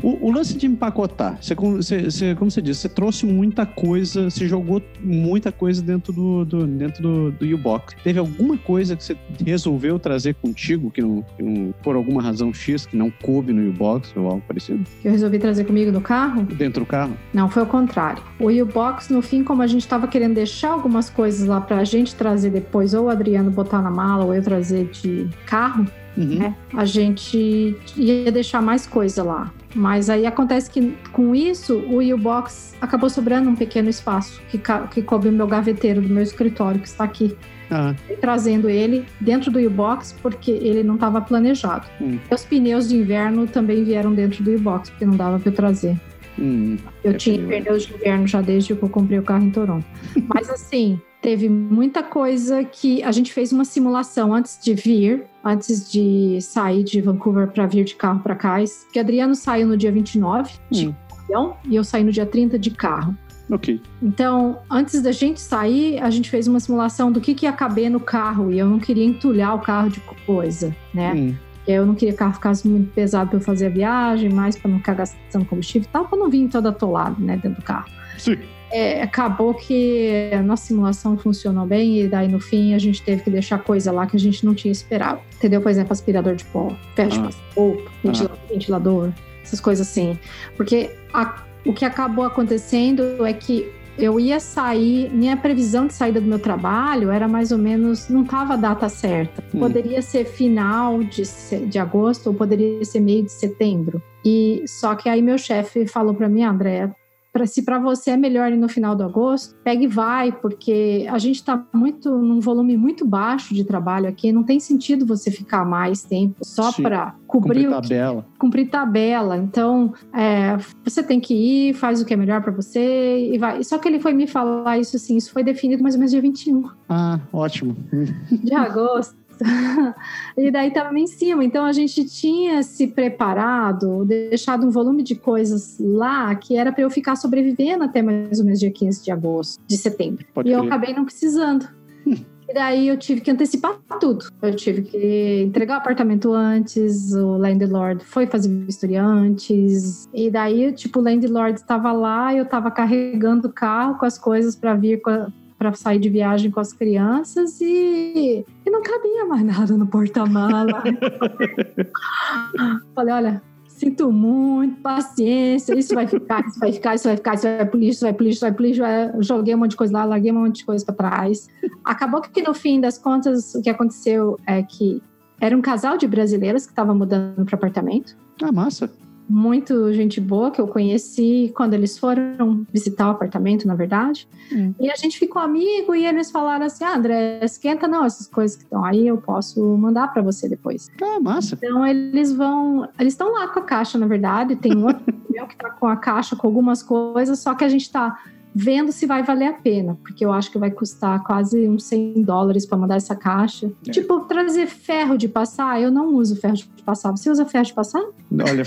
Ó. O, o lance de empacotar, você- você- como você disse, você trouxe muita coisa, você jogou muita coisa dentro do, do- dentro do, do U-Box. Teve alguma coisa que você resolveu trazer contigo que não, que não- por alguma razão X, que não coube no U-Box ou algo parecido? Que eu resolvi trazer comigo no carro. Dentro do carro? Não, foi o contrário. O U-Box, no fim, como a gente estava querendo deixar algumas coisas lá para a gente trazer depois, ou o Adriano botar na mala, ou eu trazer de carro, Uhum. né? A gente ia deixar mais coisa lá. Mas aí acontece que com isso o U-Box acabou sobrando um pequeno espaço que, que coube o meu gaveteiro do meu escritório, que está aqui. Ah, trazendo ele dentro do U-Box porque ele não estava planejado. Hum. Os pneus de inverno também vieram dentro do U-Box, porque não dava para eu trazer. hum, Eu É tinha pneu. pneus de inverno já desde que eu comprei o carro em Toronto. Mas assim, teve muita coisa que a gente fez uma simulação antes de vir, antes de sair de Vancouver para vir de carro para cá. Que Adriano saiu no dia 29 de Hum. avião e eu saí no dia 30 de carro. ok. Então, antes da gente sair, a gente fez uma simulação do que, que ia caber no carro e eu não queria entulhar o carro de coisa, né? Hum, Eu não queria que o carro ficasse muito pesado para eu fazer a viagem, mais para não ficar gastando combustível e tal, para não vir todo atolado, né, dentro do carro. sim. É, acabou que a nossa simulação funcionou bem e daí no fim a gente teve que deixar coisa lá que a gente não tinha esperado. Entendeu? Por exemplo, aspirador de pó, ferro de Ah. passar roupa, ventila- ventilador, essas coisas assim. Porque a- o que acabou acontecendo é que eu ia sair, minha previsão de saída do meu trabalho era mais ou menos, não estava a data certa. Hum. Poderia ser final de, de agosto ou poderia ser meio de setembro. E só que aí meu chefe falou para mim, André, pra, se para você é melhor ir no final do agosto, pega e vai, porque a gente está muito num volume muito baixo de trabalho aqui, não tem sentido você ficar mais tempo só para cobrir Cumprir o que tabela. cumprir tabela. Então, é, você tem que ir, faz o que é melhor para você e vai. Só que ele foi me falar isso assim, isso foi definido mais ou menos dia 21 Ah, ótimo. De agosto. e daí tava em cima. Então a gente tinha se preparado, deixado um volume de coisas lá que era para eu ficar sobrevivendo até mais ou menos dia 15 de agosto, de setembro. Pode e eu crer. acabei não precisando. E daí eu tive que antecipar tudo. Eu tive que entregar o apartamento antes, o landlord foi fazer vistoria antes. E daí, tipo, o landlord estava lá, eu estava carregando o carro com as coisas para vir para sair de viagem com as crianças e, e não cabia mais nada no porta-mala. Falei, olha, sinto muito, paciência, isso vai ficar, isso vai ficar, isso vai ficar, isso vai pro lixo, isso vai pro lixo, isso vai pro lixo. Joguei um monte de coisa lá, larguei um monte de coisa para trás. Acabou que no fim das contas, o que aconteceu é que era um casal de brasileiras que estava mudando para apartamento. Ah, massa. Muito gente boa que eu conheci quando eles foram visitar o apartamento, na verdade. Hum. E a gente ficou amigo e eles falaram assim: ah, André, esquenta não, essas coisas que estão aí eu posso mandar para você depois. Ah, massa. Então eles vão. Eles estão lá com a caixa, na verdade. Tem um outro meu que tá com a caixa com algumas coisas, só que a gente tá vendo se vai valer a pena, porque eu acho que vai custar quase uns 100 dólares para mandar essa caixa. É. Tipo, trazer ferro de passar, eu não uso ferro de passar. Você usa ferro de passar? Olha,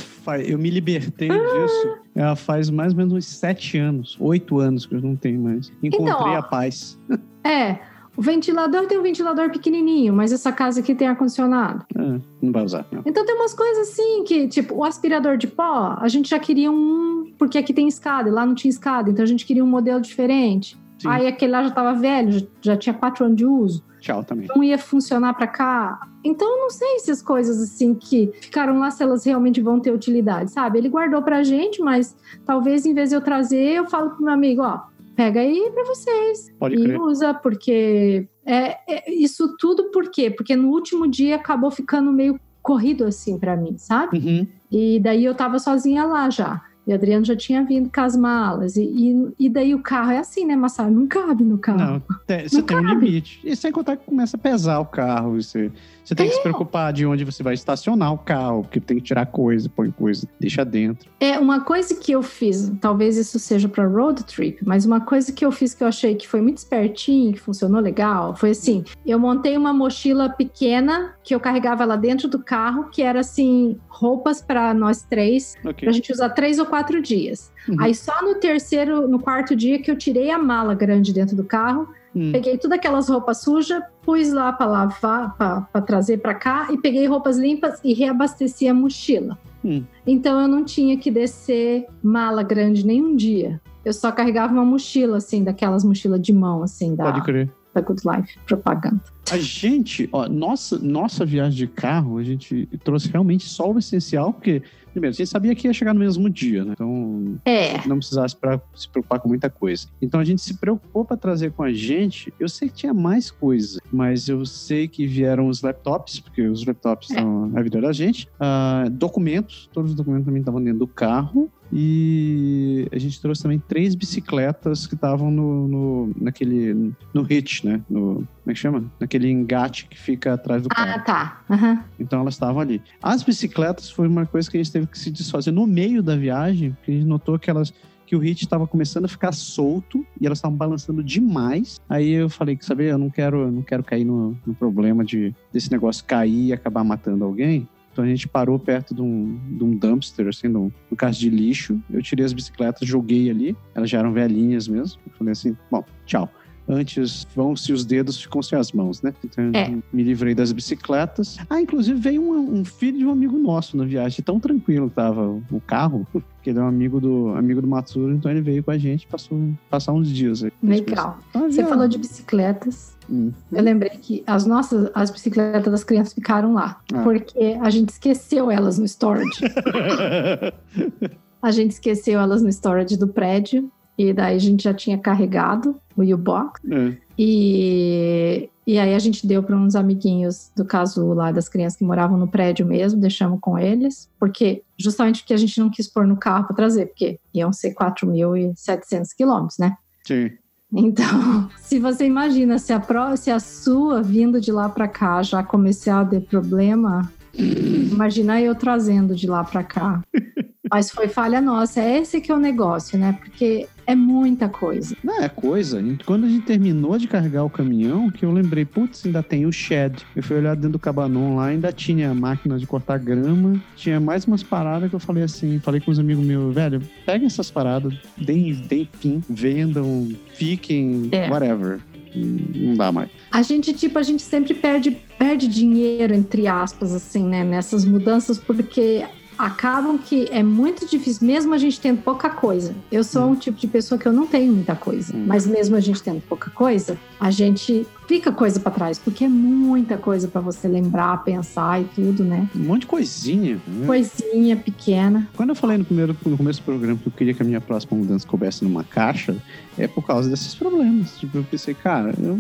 eu me libertei disso. Ela faz mais ou menos uns sete anos, oito anos que eu não tenho mais. Encontrei Então, ó. a paz. É. o ventilador tem um ventilador pequenininho, mas essa casa aqui tem ar-condicionado. É, não vai usar. Não. Então tem umas coisas assim que, tipo, o aspirador de pó, a gente já queria um. Porque aqui tem escada, e lá não tinha escada, então a gente queria um modelo diferente. Sim. Aí aquele lá já tava velho, já, já tinha quatro anos de uso. Tchau também. Não ia funcionar para cá. Então eu não sei se as coisas assim que ficaram lá, se elas realmente vão ter utilidade, sabe? Ele guardou pra gente, mas talvez em vez de eu trazer, eu falo pro meu amigo, ó, pega aí pra vocês. Pode e crer. usa, porque é, é- isso tudo por quê? Porque no último dia acabou ficando meio corrido assim pra mim, sabe? Uhum. E daí eu tava sozinha lá já. E Adriano já tinha vindo com as malas. E, e, e daí o carro é assim, né, Massaro? Não cabe no carro. Não, tem- você Não tem um cabe. limite. E sem contar que começa a pesar o carro. Você, você tem que É. se preocupar de onde você vai estacionar o carro, porque tem que tirar coisa, põe coisa, deixa dentro. É uma coisa que eu fiz, talvez isso seja para road trip, mas uma coisa que eu fiz que eu achei que foi muito espertinho, que funcionou legal, foi assim: eu montei uma mochila pequena que eu carregava lá dentro do carro, que era assim roupas para nós três, Ok. pra gente usar três ou quatro dias. Uhum. Aí só no terceiro, no quarto dia que eu tirei a mala grande dentro do carro, Hum. peguei todas aquelas roupas sujas, pus lá para lavar, para trazer para cá e peguei roupas limpas e reabasteci a mochila. Hum. Então eu não tinha que descer mala grande nenhum dia. Eu só carregava uma mochila, assim, daquelas mochilas de mão, assim, da, Pode crer. da Good Life, propaganda. A gente, ó, nossa, nossa viagem de carro, a gente trouxe realmente só o essencial, porque, primeiro, a gente sabia que ia chegar no mesmo dia, né? Então, É, não precisasse pra se preocupar com muita coisa. Então a gente se preocupou para trazer com a gente. Eu sei que tinha mais coisa, mas eu sei que vieram os laptops, porque os laptops É. são a vida da gente. Ah, documentos, todos os documentos também estavam dentro do carro. E a gente trouxe também três bicicletas que estavam no, no, naquele. no hitch, né? No, como é que chama? Naquele engate que fica atrás do carro. ah, tá. Aham. Então elas estavam ali. As bicicletas foi uma coisa que a gente teve que se desfazer no meio da viagem, porque a gente notou que elas que o hit estava começando a ficar solto e elas estavam balançando demais. Aí eu falei que sabe, eu não quero, não quero cair no, no problema de desse negócio cair e acabar matando alguém. Então a gente parou perto de um, de um dumpster, assim, de um caso de lixo. Eu tirei as bicicletas, joguei ali. Elas já eram velhinhas mesmo. Eu falei assim, bom, tchau. Antes vão-se os dedos, ficam-se as mãos, né? Então eu É. me livrei das bicicletas. Ah, inclusive veio um, um filho de um amigo nosso na viagem. Tão tranquilo que tava o carro, que ele é um amigo do, amigo do Matsuro, então ele veio com a gente, passou passar uns dias aí. Legal. Ah, Você falou de bicicletas. Hum. Eu lembrei que as nossas, as bicicletas das crianças ficaram lá. Ah. Porque a gente esqueceu elas no storage. A gente esqueceu elas no storage do prédio. E daí a gente já tinha carregado o U-Box. É. E, e aí a gente deu para uns amiguinhos do caso lá das crianças que moravam no prédio mesmo, deixamos com eles, porque justamente porque a gente não quis pôr no carro para trazer, porque iam ser 4.700 quilômetros, né? Sim. Então, se você imagina se a, pró- se a sua vindo de lá para cá já começar a ter problema, imagina eu trazendo de lá para cá. Mas foi falha nossa, é esse que é o negócio, né? Porque é muita coisa. Não, é coisa. E Quando a gente terminou de carregar o caminhão, que eu lembrei, putz, ainda tem o shed. Eu fui olhar dentro do cabanon lá, ainda tinha máquina de cortar grama, tinha mais umas paradas que eu falei assim, falei com os amigos meus, velho, peguem essas paradas, deem, deem fim, vendam, fiquem, É. whatever. Hum, Não dá mais. A gente, tipo, a gente sempre perde, perde dinheiro, entre aspas, assim, né? Nessas mudanças, porque acabam que é muito difícil, mesmo a gente tendo pouca coisa. Eu sou um tipo de pessoa que eu não tenho muita coisa, Hum. mas mesmo a gente tendo pouca coisa, a gente fica coisa pra trás, porque é muita coisa pra você lembrar, pensar e tudo, né? Um monte de coisinha. né? Coisinha pequena. Quando eu falei no, primeiro, no começo do programa que eu queria que a minha próxima mudança coubesse numa caixa, é por causa desses problemas. Tipo, eu pensei, cara, eu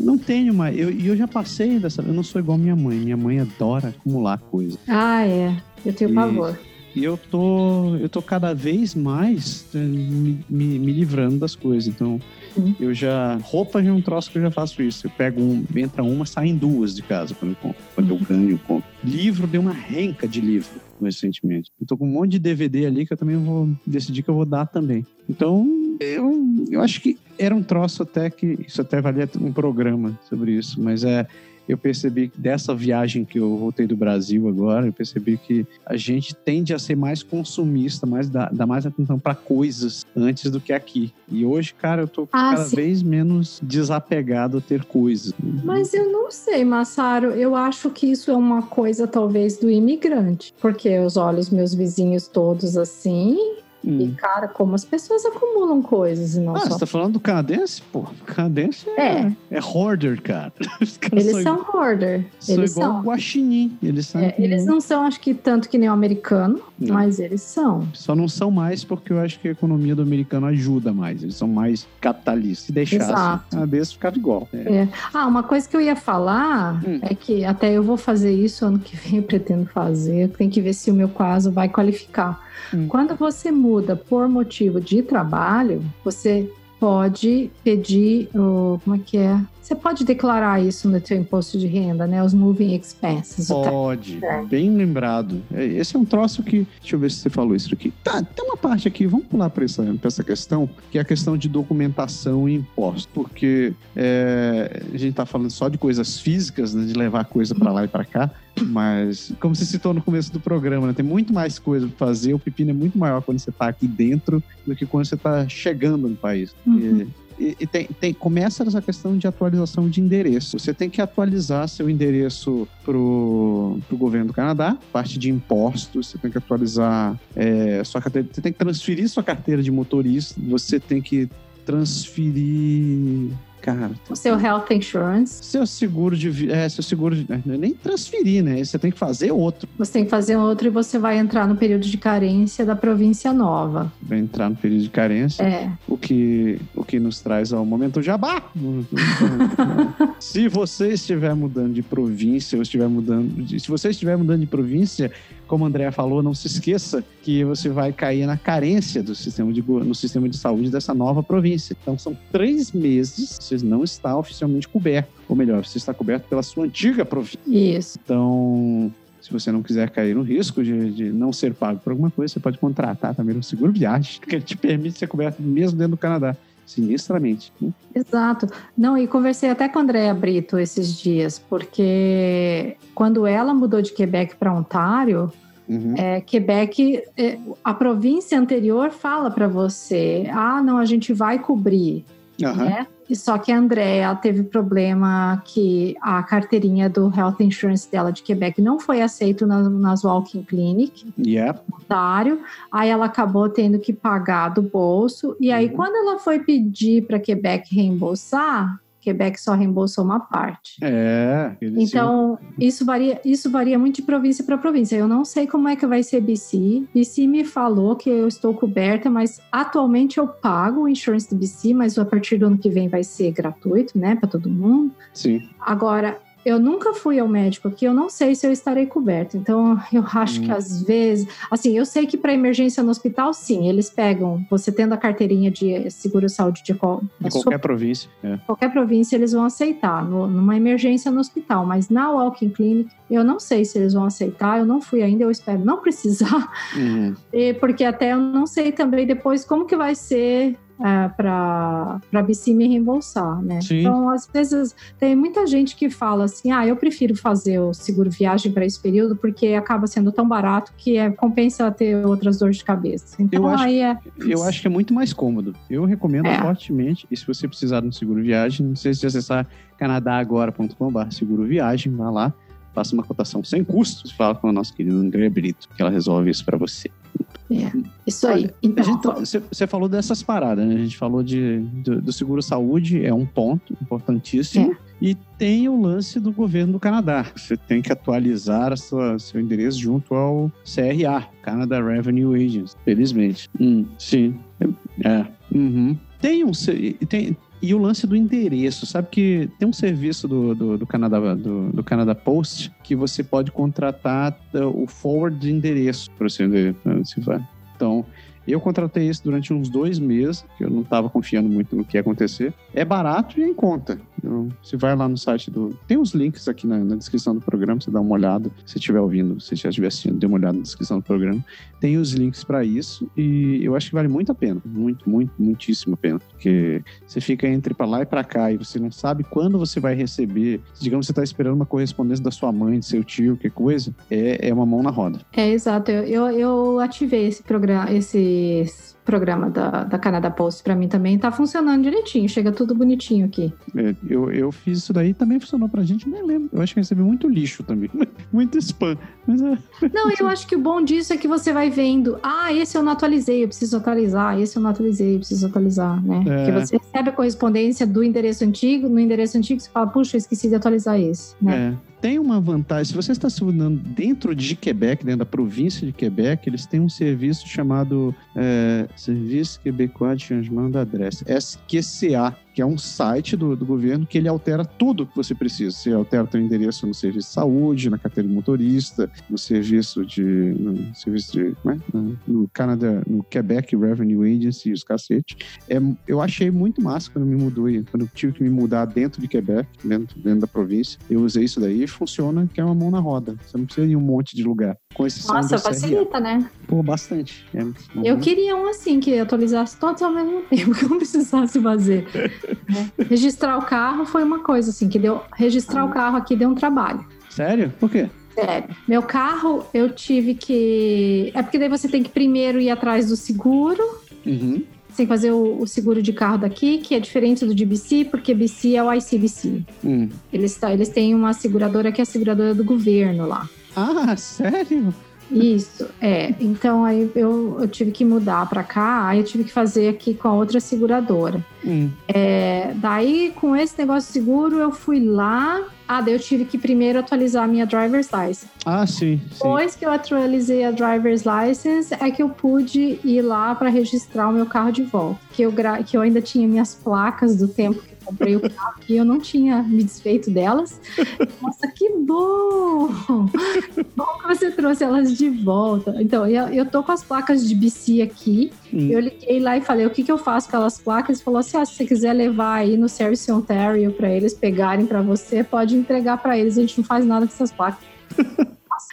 não- tenho mais. E eu, eu já passei dessa. Eu não sou igual minha mãe. Minha mãe adora acumular coisa. Ah, é. Eu tenho E- pavor. E eu tô, eu tô cada vez mais eh, me, me- me livrando das coisas. Então, Uhum. eu já. Roupa já é um troço que eu já faço isso. Eu pego um, entra uma, saem duas de casa quando eu compro. Quando eu ganho, eu compro. Livro, deu uma renca de livro recentemente. Eu tô com um monte de DVD ali que eu também vou decidir que eu vou dar também. Então, eu, eu acho que era um troço até que. Isso até valia um programa sobre isso, mas é. Eu percebi que dessa viagem que eu voltei do Brasil agora, eu percebi que a gente tende a ser mais consumista, mais dar, dar mais atenção para coisas antes do que aqui. E hoje, cara, eu tô Ah, cada sim. vez menos desapegado a ter coisas. Mas eu não sei, Massaro. Eu acho que isso é uma coisa, talvez, do imigrante. Porque eu olho os meus vizinhos todos assim. Hum. E, cara, como as pessoas acumulam coisas e não Ah, só. você tá falando do canadense? Pô, canadense é, É. é hoarder, cara. Eles são, são hoarder. são Eles igual são. guaxinim. Eles são É, eles não são, acho que, tanto que nem o americano, Não. mas eles são. Só não são mais porque eu acho que a economia do americano ajuda mais. Eles são mais capitalistas. Se deixasse, Exato. a cabeça ficava igual. É. Ah, uma coisa que eu ia falar Hum. é que até eu vou fazer isso ano que vem, eu pretendo fazer. Tem que ver se o meu caso vai qualificar. Hum. Quando você muda por motivo de trabalho, você pode pedir, o como é que é? Você pode declarar isso no seu imposto de renda, né? Os moving expenses. Pode, É. bem lembrado. É, Esse é um troço que. Deixa eu ver se você falou isso aqui. Tá, tem uma parte aqui, vamos pular para essa, pra essa questão, que é a questão de documentação e imposto. Porque é, a gente tá falando só de coisas físicas, né, de levar coisa para lá e para cá, mas, como você citou no começo do programa, né, tem muito mais coisa para fazer. O pepino é muito maior quando você tá aqui dentro do que quando você tá chegando no país. Uhum. E- tem, tem- começa essa questão de atualização de endereço. Você tem que atualizar seu endereço pro, pro governo do Canadá, parte de impostos, você tem que atualizar é, sua carteira, você tem que transferir sua carteira de motorista, você tem que transferir. Cara, O seu health insurance, seu seguro de é, seu seguro de, é, nem transferir, né? Você tem que fazer outro. você tem que fazer outro e você vai entrar no período de carência da província nova. Vai entrar no período de carência. É. O que, o que nos traz ao momento jabá. se você estiver mudando de província, ou estiver mudando. de- Se você estiver mudando de província, como a Andrea falou, não se esqueça que você vai cair na carência do sistema de, no sistema de saúde dessa nova província. Então são três meses, você não está oficialmente coberto. Ou melhor, você está coberto pela sua antiga província. Isso. Então, se você não quiser cair no risco de, de não ser pago por alguma coisa, você pode contratar também um seguro viagem, que te permite ser coberto mesmo dentro do Canadá, sinistramente. né? Exato. Não, e conversei até com a Andrea Brito esses dias, porque quando ela mudou de Quebec para Ontário, Uhum. é, Quebec, é, a província anterior fala para você: ah, não, a gente vai cobrir. Aham. né? E Só que a Andrea teve problema que a carteirinha do Health Insurance dela de Quebec não foi aceito nas, nas Walking Clinic. Yep. otário, aí ela acabou tendo que pagar do bolso, e aí Uhum. quando ela foi pedir para Quebec reembolsar, Quebec só reembolsou uma parte. É. Então, isso varia, isso varia muito de província para província. Eu não sei como é que vai ser BC. BC me falou que eu estou coberta, mas atualmente eu pago o insurance do BC, mas a partir do ano que vem vai ser gratuito, né, para todo mundo. Sim. Agora, eu nunca fui ao médico aqui, eu não sei se eu estarei coberto. Então, eu acho Hum. que às vezes, assim, eu sei que para emergência no hospital, sim, eles pegam, você tendo a carteirinha de seguro-saúde de, qual, De da sua qualquer província. É. qualquer província eles vão aceitar, no- numa emergência no hospital, mas na Walking Clinic eu não sei se eles vão aceitar, eu não fui ainda, eu espero não precisar, Uhum. porque até eu não sei também depois como que vai ser para a BC me reembolsar, né? Sim. Então, às vezes, tem muita gente que fala assim, ah, eu prefiro fazer o seguro viagem para esse período porque acaba sendo tão barato que é, compensa ter outras dores de cabeça. Então, Eu acho- aí é... Eu acho que é muito mais cômodo. Eu recomendo É. fortemente. E se você precisar de um seguro viagem, não sei se acessar canadagora.com.br seguro viagem, vá lá, faça uma cotação sem custos, fala com a nossa querida André Brito, que ela resolve isso para você. Isso aí. Olha, Então, gente tá- Você você falou dessas paradas, né? A gente falou de, do, do seguro saúde, é um ponto importantíssimo. E tem o lance do governo do Canadá. Você tem que atualizar a sua, seu endereço junto ao CRA, Canada Revenue Agency, felizmente. Hum, sim. É. Uhum. Tem um. Tem, e o lance do endereço, sabe que tem um serviço do, do, do Canadá, do, do Post que você pode contratar uh, o forward de endereço para você, você vai. Então, eu contratei isso durante uns dois meses, que eu não estava confiando muito no que ia acontecer. É barato e em conta. Eu, você vai lá no site do. Tem os links aqui na, na descrição do programa, você dá uma olhada. Se estiver ouvindo, se já estiver assistindo, dê uma olhada na descrição do programa. Tem os links para isso e eu acho que vale muito a pena. Muito, muito, muitíssimo a pena. Porque você fica entre para lá e para cá e você não sabe quando você vai receber. Digamos você está esperando uma correspondência da sua mãe, do seu tio, que coisa. É, é uma mão na roda. É, exato. Eu, eu, eu ativei esse programa, esses programa da, da Canada Post para mim também tá funcionando direitinho, chega tudo bonitinho aqui. É, eu, eu fiz isso daí também funcionou pra gente, nem lembro. Eu acho que recebi muito lixo também, muito spam. Mas, é... Não, eu acho que o bom disso é que você vai vendo, ah, esse eu não atualizei, eu preciso atualizar, esse eu não atualizei, eu preciso atualizar, né? É. Porque você recebe a correspondência do endereço antigo, no endereço antigo você fala, puxa, eu esqueci de atualizar esse, né? É tem uma vantagem. Se você está se mudando dentro de Quebec, dentro da província de Quebec, eles têm um serviço chamado é, Serviço Québécois de Changement d'Adresse, SQCA, que é um site do, do governo que ele altera tudo que você precisa. Você altera o seu endereço no serviço de saúde, na carteira de motorista, no serviço de. no serviço de. É? No Canada, no Quebec Revenue Agency, os cacete. É, eu achei muito massa quando me mudou, quando eu tive que me mudar dentro de Quebec, dentro, dentro da província. Eu usei isso daí e funciona que é uma mão na roda. Você não precisa ir em um monte de lugar. Com exceção Nossa, facilita, né? Pô, bastante. É, eu queria um assim, que atualizasse todos ao mesmo tempo, que eu não precisasse fazer. Né? Registrar o carro foi uma coisa assim, que deu. Registrar o carro aqui deu um trabalho. Sério? Por quê? Sério. Meu carro, eu tive que. É porque daí você tem que primeiro ir atrás do seguro. Uhum. Que fazer o, o, seguro de carro daqui, que é diferente do de BC, porque BC é o ICBC. Hum. Eles, eles têm uma seguradora que é a seguradora do governo lá. Ah, sério? Isso, é. Então aí eu, eu tive que mudar para cá, aí eu tive que fazer aqui com a outra seguradora. Hum. É, daí, com esse negócio seguro, eu fui lá. Ah, daí eu tive que primeiro atualizar a minha driver's license. Ah, sim. sim. Depois que eu atualizei a driver's license, é que eu pude ir lá para registrar o meu carro de volta. Que eu, que eu ainda tinha minhas placas do tempo que comprei o carro e eu não tinha me desfeito delas. Nossa, que bom! bom que você trouxe elas de volta. Então, eu, eu tô com as placas de BC aqui. Hum. Eu liguei lá e falei, o que, que eu faço com aquelas placas? Ele falou assim, ah, se você quiser levar aí no Service Ontario para eles pegarem para você, pode entregar para eles. A gente não faz nada com essas placas.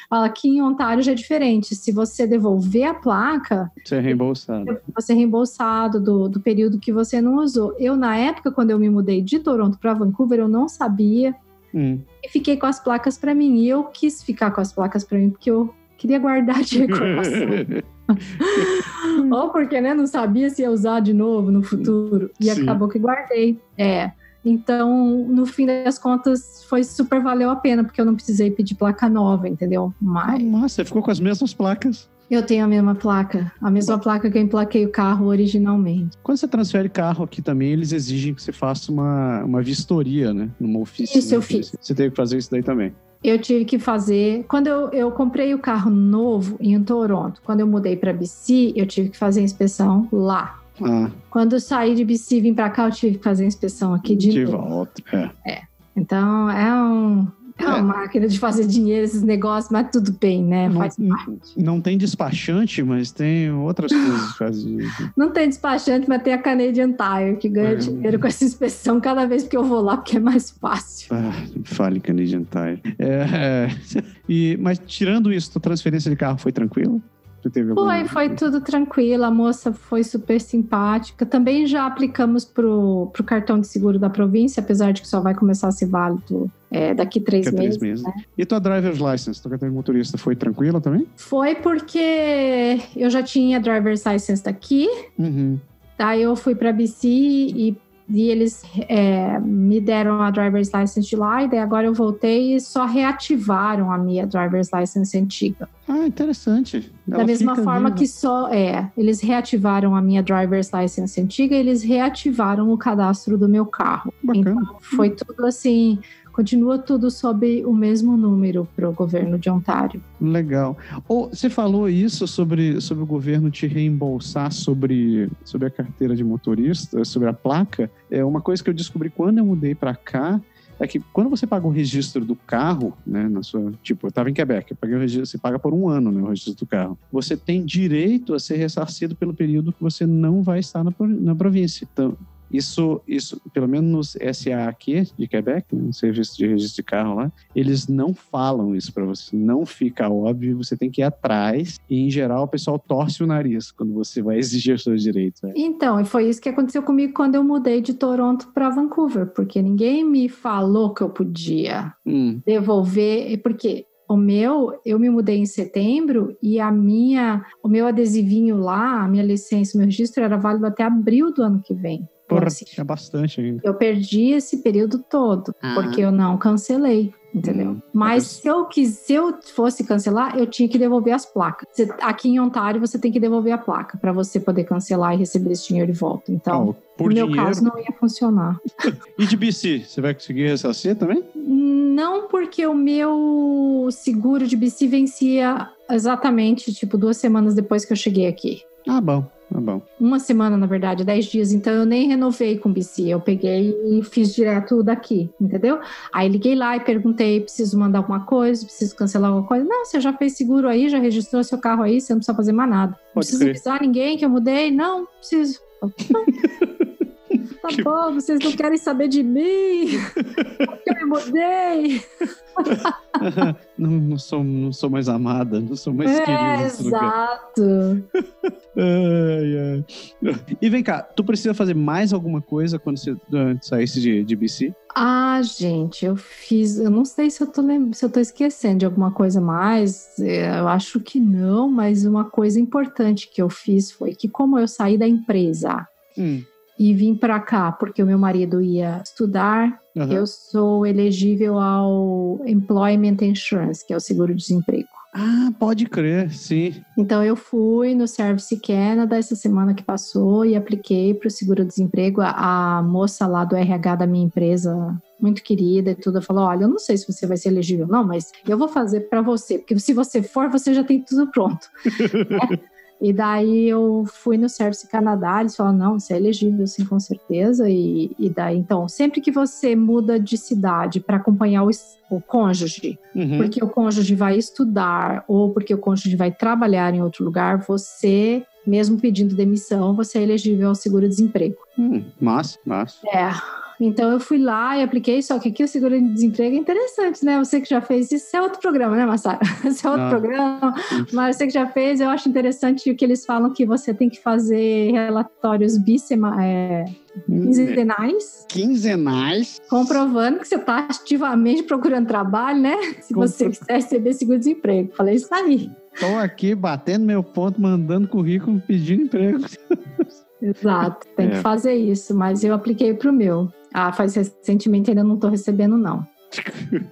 Fala que em Ontário já é diferente. Se você devolver a placa. Você é reembolsado. Você é reembolsado do, do período que você não usou. Eu, na época, quando eu me mudei de Toronto para Vancouver, eu não sabia. Hum. E fiquei com as placas para mim. E eu quis ficar com as placas para mim, porque eu queria guardar de recordação. Ou porque né, não sabia se ia usar de novo no futuro. E Sim. acabou que guardei. É. Então, no fim das contas, foi super valeu a pena, porque eu não precisei pedir placa nova, entendeu? Mas. Ah, você ficou com as mesmas placas. Eu tenho a mesma placa, a mesma placa que eu emplaquei o carro originalmente. Quando você transfere carro aqui também, eles exigem que você faça uma, uma vistoria, né? Numa oficina. Isso eu fiz. Você teve que fazer isso daí também. Eu tive que fazer. Quando eu, eu comprei o carro novo em Toronto, quando eu mudei para BC, eu tive que fazer a inspeção lá. Ah. Quando eu saí de BC e vim para cá, eu tive que fazer a inspeção aqui de, de volta. É. é. Então é um. É uma é. máquina de fazer dinheiro, esses negócios, mas tudo bem, né? Não, Faz parte. Não tem despachante, mas tem outras coisas que fazem. Não tem despachante, mas tem a Canadian Tire, que ganha é. dinheiro com essa inspeção cada vez que eu vou lá, porque é mais fácil. Ah, fale Canadian Tire. É, e, mas tirando isso, a transferência de carro foi tranquila? Teve Foi, foi tudo tranquilo. A moça foi super simpática. Também já aplicamos pro, pro cartão de seguro da província, apesar de que só vai começar a ser válido é, daqui três daqui meses. Três meses. Né? E tua driver's license, tua carteira de motorista, foi tranquila também? Foi porque eu já tinha driver's license daqui. Uhum. Daí eu fui para BC e e eles é, me deram a driver's license de lá, e daí agora eu voltei e só reativaram a minha driver's license antiga. Ah, interessante. Ela da mesma forma que só é, eles reativaram a minha driver's license antiga, eles reativaram o cadastro do meu carro. Bacana. Então foi tudo assim continua tudo sob o mesmo número para o governo de Ontário. Legal. Ou você falou isso sobre, sobre o governo te reembolsar sobre, sobre a carteira de motorista, sobre a placa. É uma coisa que eu descobri quando eu mudei para cá é que quando você paga o registro do carro, né, na sua, tipo, eu estava em Quebec, eu paguei o registro, você paga por um ano, né, o registro do carro. Você tem direito a ser ressarcido pelo período que você não vai estar na, na província. Então, Isso, isso, pelo menos nos SA aqui de Quebec, né, no serviço de registro de carro lá, eles não falam isso para você. Não fica óbvio, você tem que ir atrás. E em geral o pessoal torce o nariz quando você vai exigir os seus direitos. Né? Então, e foi isso que aconteceu comigo quando eu mudei de Toronto para Vancouver, porque ninguém me falou que eu podia Hum, devolver, porque o meu, eu me mudei em setembro e a minha, o meu adesivinho lá, a minha licença, o meu registro era válido até abril do ano que vem. Porra, assim, tinha bastante ainda. eu perdi esse período todo, Ah. porque eu não cancelei. Entendeu? Hum, Mas mas- se eu quis, se eu fosse cancelar, eu tinha que devolver as placas. Você- aqui em Ontário, você tem que devolver a placa para você poder cancelar e receber esse dinheiro de volta. Então, por no meu dinheiro. caso, não ia funcionar. E de BC, você vai conseguir ressarcir também? Não porque o meu seguro de BC vencia exatamente, tipo, duas semanas depois que eu cheguei aqui. Ah, bom, ah, bom. Uma semana, na verdade, dez dias. Então eu nem renovei com o BC. Eu peguei e fiz direto daqui, entendeu? Aí liguei lá e perguntei: preciso mandar alguma coisa? Preciso cancelar alguma coisa? Não, você já fez seguro aí, já registrou seu carro aí, você não precisa fazer mais nada. Não Pode precisa avisar ninguém que eu mudei? Não, preciso. Não. Tá Que- bom, vocês não querem saber de mim? Porque eu me mudei. não, não, sou, não sou mais amada, não sou mais querida É, lugar. exato. Ai, ai. E vem cá, tu precisa fazer mais alguma coisa quando você ah, saísse de, de BC? Ah, gente, eu fiz. Eu não sei se eu tô, se eu tô esquecendo de alguma coisa mais. é, Eu acho que não, mas uma coisa importante que eu fiz foi que, como eu saí da empresa Hum, e vim para cá porque o meu marido ia estudar, aham. eu sou elegível ao Employment Insurance, que é o seguro-desemprego. Ah, pode crer, sim. Então eu fui no Service Canada essa semana que passou e apliquei para o seguro-desemprego. A, a moça lá do RH da minha empresa, muito querida e tudo, falou: Olha, eu não sei se você vai ser elegível, não, mas eu vou fazer para você, porque se você for, você já tem tudo pronto. né? E daí eu fui no Service Canadá, eles falaram, não, você é elegível, sim, com certeza. E, e daí, então, sempre que você muda de cidade para acompanhar o, o cônjuge, Uhum. porque o cônjuge vai estudar ou porque o cônjuge vai trabalhar em outro lugar, você, mesmo pedindo demissão, você é elegível ao seguro-desemprego. Hum, massa, massa. É. Então eu fui lá e apliquei, só que aqui o seguro-desemprego é interessante, né? Você que já fez isso, é outro programa, né, Massara? Esse é outro Ah. programa, mas você que já fez, eu acho interessante que eles falam que você tem que fazer relatórios bissema, é, Hum, quinzenais, Quinzenais. comprovando que você está ativamente procurando trabalho, né? Se você quiser receber seguro-desemprego. Falei isso aí. Estou aqui batendo meu ponto, mandando currículo, pedindo emprego. Exato, tem É. que fazer isso, mas eu apliquei para o meu. Ah, faz recentemente ainda não estou recebendo, não.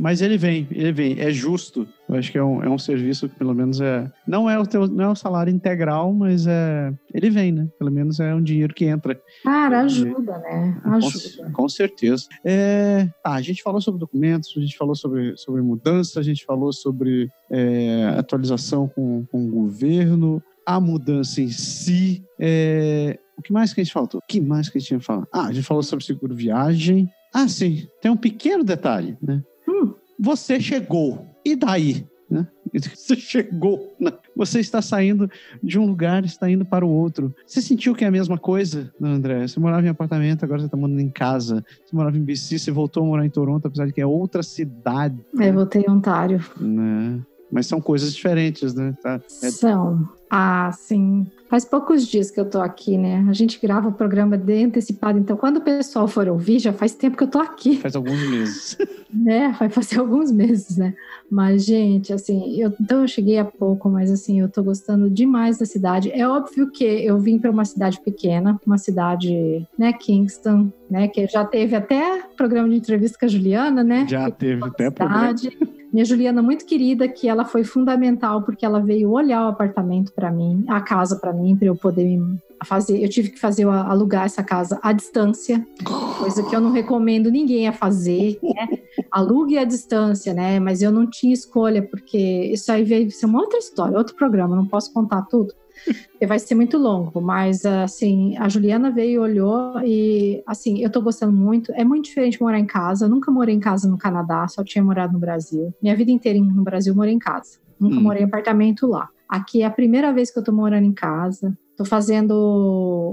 Mas ele vem, ele vem, é justo. Eu acho que é um, é um serviço que pelo menos é. Não é o teu, não é o salário integral, mas é. Ele vem, né? Pelo menos é um dinheiro que entra. Cara, ajuda, né? Com, Ajuda. com certeza. É, tá, a gente falou sobre documentos, a gente falou sobre, sobre mudança, a gente falou sobre é, atualização com, com o governo, a mudança em si. é, o que mais que a gente faltou? O que mais que a gente tinha falado? Ah, a gente falou sobre seguro viagem. Ah, sim, tem um pequeno detalhe, né? Hum. Você chegou. E daí? Né? Você chegou. né? Você está saindo de um lugar está indo para o outro. Você sentiu que é a mesma coisa, André? Você morava em apartamento, agora você está morando em casa. Você morava em BC, você voltou a morar em Toronto, apesar de que é outra cidade, Aí voltei em Ontário. né? Mas são coisas diferentes, né? Tá? É- São. Ah, sim. Faz poucos dias que eu tô aqui, né? A gente grava o programa de antecipado, então quando o pessoal for ouvir, já faz tempo que eu tô aqui. faz alguns meses. né? Vai fazer alguns meses, né? Mas, gente, assim, eu, então eu cheguei há pouco, mas assim, eu tô gostando demais da cidade. É óbvio que eu vim para uma cidade pequena, uma cidade, né, Kingston, né, que já teve até programa de entrevista com a Juliana, né? Já Que teve até cidade. Minha Juliana muito querida, que ela foi fundamental porque ela veio olhar o apartamento para mim, a casa para mim, para eu poder fazer. Eu tive que fazer alugar essa casa à distância, coisa que eu não recomendo ninguém a fazer, né? Alugue à distância, né? Mas eu não tinha escolha porque isso aí veio ser uma outra história, outro programa, não posso contar tudo. Vai ser muito longo, mas assim, a Juliana veio, olhou e assim, eu tô gostando muito. É muito diferente morar em casa. Eu nunca morei em casa no Canadá, só tinha morado no Brasil. Minha vida inteira no Brasil morei em casa. Nunca Hum. morei em apartamento lá. Aqui é a primeira vez que eu tô morando em casa. Estou fazendo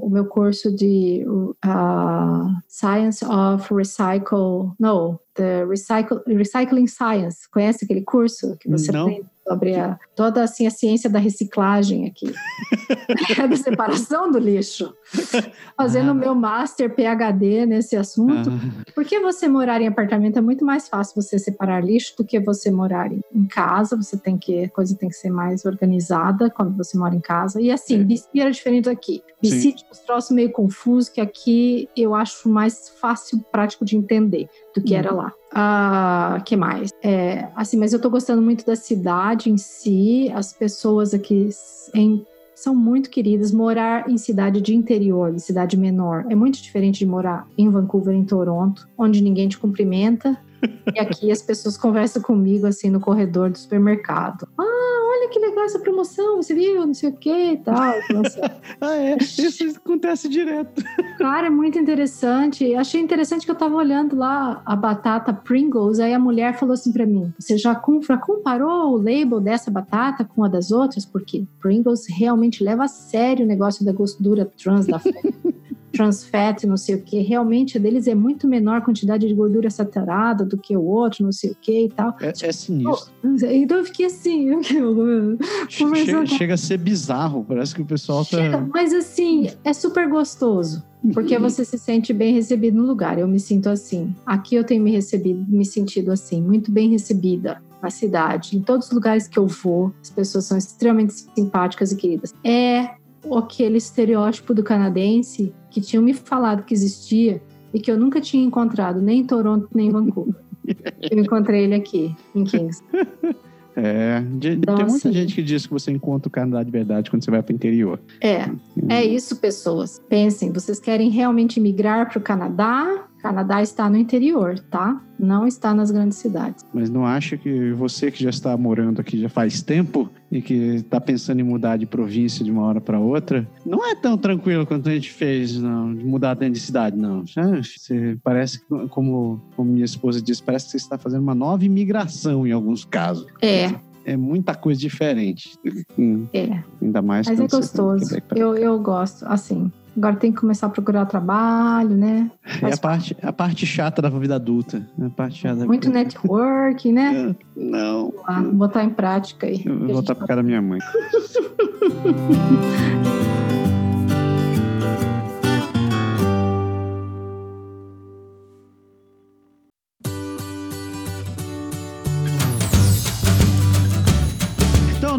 o meu curso de uh, Science of Recycle. No, the Recycle, Recycling Science. Conhece aquele curso que você Não. tem sobre a, toda assim, a ciência da reciclagem aqui? é da separação do lixo. Fazendo o Ah. meu master PhD nesse assunto. Ah, Porque você morar em apartamento é muito mais fácil você separar lixo do que você morar em em casa. Você tem que, a coisa tem que ser mais organizada quando você mora em casa. E assim, É. Era diferente daqui. BC uns troços meio confuso que aqui eu acho mais fácil, prático de entender do que Uhum. era lá. Ah, que mais? É, assim, mas eu tô gostando muito da cidade em si. As pessoas aqui em são muito queridas. Morar em cidade de interior, de cidade menor, é muito diferente de morar em Vancouver, em Toronto, onde ninguém te cumprimenta. e aqui as pessoas conversam comigo assim no corredor do supermercado. Ah, que legal essa promoção, você viu? Não sei o que e tal. Ah, é. Isso acontece direto. Cara, é muito interessante. Achei interessante que eu tava olhando lá a batata Pringles, aí a mulher falou assim pra mim: Você já com- já comparou o label dessa batata com a das outras? Porque Pringles realmente leva a sério o negócio da gordura trans da trans fat, não sei o que. Realmente deles é muito menor a quantidade de gordura saturada do que o outro, não sei o que e tal. É, é sinistro. Então eu fiquei assim, eu- conversando Chega, chega a ser bizarro. Parece que o pessoal tá. Chega, mas assim, é super gostoso. Porque você se sente bem recebido no lugar. Eu me sinto assim. Aqui eu tenho me recebido, me sentido assim, muito bem recebida na cidade. Em todos os lugares que eu vou, as pessoas são extremamente simpáticas e queridas. É aquele estereótipo do canadense que tinham me falado que existia e que eu nunca tinha encontrado nem em Toronto nem em Vancouver. eu encontrei ele aqui, em Kings. É, de- Então, tem muita assim- gente que diz que você encontra o Canadá de verdade quando você vai para o interior. É, é isso, pessoas. Pensem, vocês querem realmente migrar para o Canadá? Canadá está no interior, tá? Não está nas grandes cidades. Mas não acha que você que já está morando aqui já faz tempo e que está pensando em mudar de província de uma hora para outra, não é tão tranquilo quanto a gente fez, não, de mudar dentro de cidade, não. Você parece, como, como minha esposa disse, parece que você está fazendo uma nova imigração em alguns casos. É, É muita coisa diferente. É. ainda mais Mas é tá gostoso. Eu, eu gosto, assim. Agora tem que começar a procurar trabalho, né? É a parte, a parte chata da vida adulta. É A parte chata Muito vida network, né? Não. Vamos lá, botar em prática aí. Eu vou voltar pra casa da minha mãe.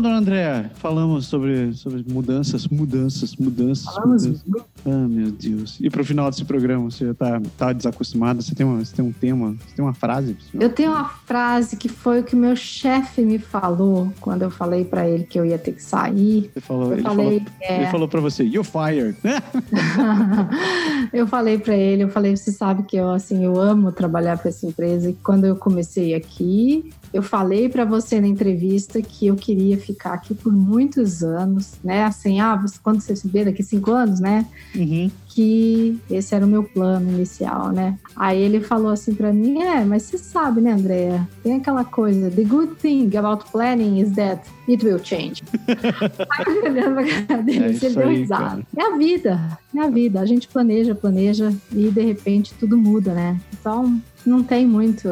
dona Andréa, falamos sobre, sobre mudanças, mudanças, mudanças. Falamos mudanças. Ah, meu Deus. E pro final desse programa, você já tá, tá desacostumada? Você tem, uma, você tem um tema? Você tem uma frase? Eu tenho uma frase que foi o que meu chefe me falou quando eu falei pra ele que eu ia ter que sair. Você falou, Eu ele, falei, falou, é, ele falou pra você, you're fired. eu falei pra ele, eu falei, você sabe que eu assim, eu amo trabalhar para essa empresa e quando eu comecei aqui, eu falei pra você na entrevista que eu queria ficar aqui por muitos anos, né? Assim, ah, você, quando você se vê daqui cinco anos, né? Uhum. Que esse era o meu plano inicial, né? Aí ele falou assim pra mim, é, mas você sabe, né, Andréa? Tem aquela coisa, the good thing about planning is that it will change. Aí eu olhando pra cara dele, É ele isso deu risada. É a vida, é a vida. A gente planeja, planeja e de repente tudo muda, né? Então não tem muito.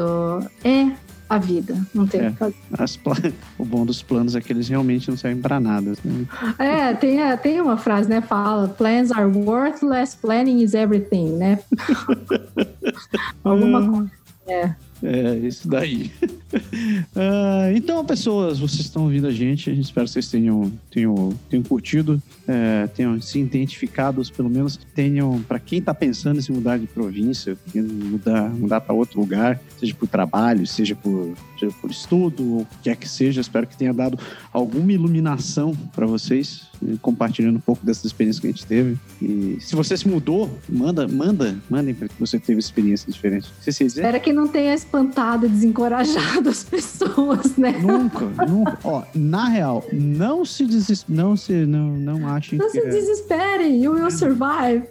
É a vida, não tem o É. que fazer. O bom dos planos é que eles realmente não servem pra nada. né? É, tem, a- tem uma frase, né? Fala: plans are worthless, planning is everything, né? Alguma coisa. É. É, isso daí. Ah, então, pessoas, vocês estão ouvindo a gente. Espera que vocês tenham, tenham, tenham curtido, é, tenham se identificado, pelo menos tenham, para quem está pensando em se mudar de província, mudar, mudar para outro lugar, seja por trabalho, seja por, seja por estudo, ou o que quer que seja, espero que tenha dado alguma iluminação para vocês, eh, compartilhando um pouco dessas experiências que a gente teve. E se você se mudou, manda, manda, mandem para que você teve experiências diferentes. Se você Espera que não tenha espantado e desencorajado as pessoas, né? Nunca, nunca. Ó, na real, não se deses... não se não, não achem Não que se é. desesperem, you will survive.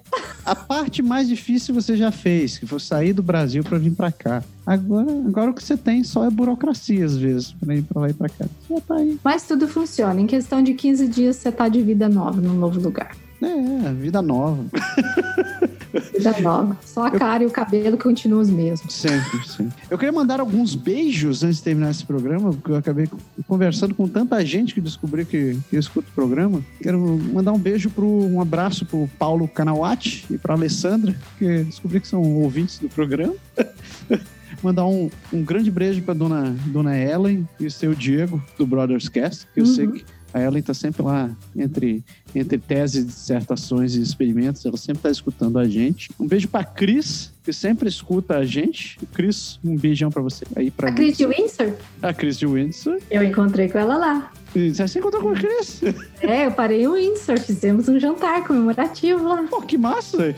a parte mais difícil você já fez, que foi sair do Brasil para vir para cá. Agora, agora o que você tem só é burocracia às vezes, para ir para lá e para cá. Você já tá aí. Mas tudo funciona. Em questão de 15 dias, você tá de vida nova num novo lugar. É, vida nova. Vida nova. Só a cara e o cabelo continuam os mesmos. Sempre, sempre. Eu queria mandar alguns beijos antes de terminar esse programa, porque eu acabei conversando com tanta gente que descobri que, que escuta o programa. Quero mandar um beijo pro um abraço pro Paulo Canawati e pra Alessandra, que descobri que são ouvintes do programa. mandar um, um grande beijo pra dona, dona Ellen e o seu Diego, do Brothers Cast, que eu Uhum. sei que a Ellen tá sempre lá entre, entre teses, dissertações e experimentos. Ela sempre tá escutando a gente. Um beijo pra Cris, que sempre escuta a gente. Cris, um beijão pra você. Aí pra A Cris de Windsor, A Cris de Windsor. eu encontrei com ela lá. Você se encontrou com a Cris? É, eu parei em Windsor, fizemos um jantar comemorativo lá. Pô, que massa! É.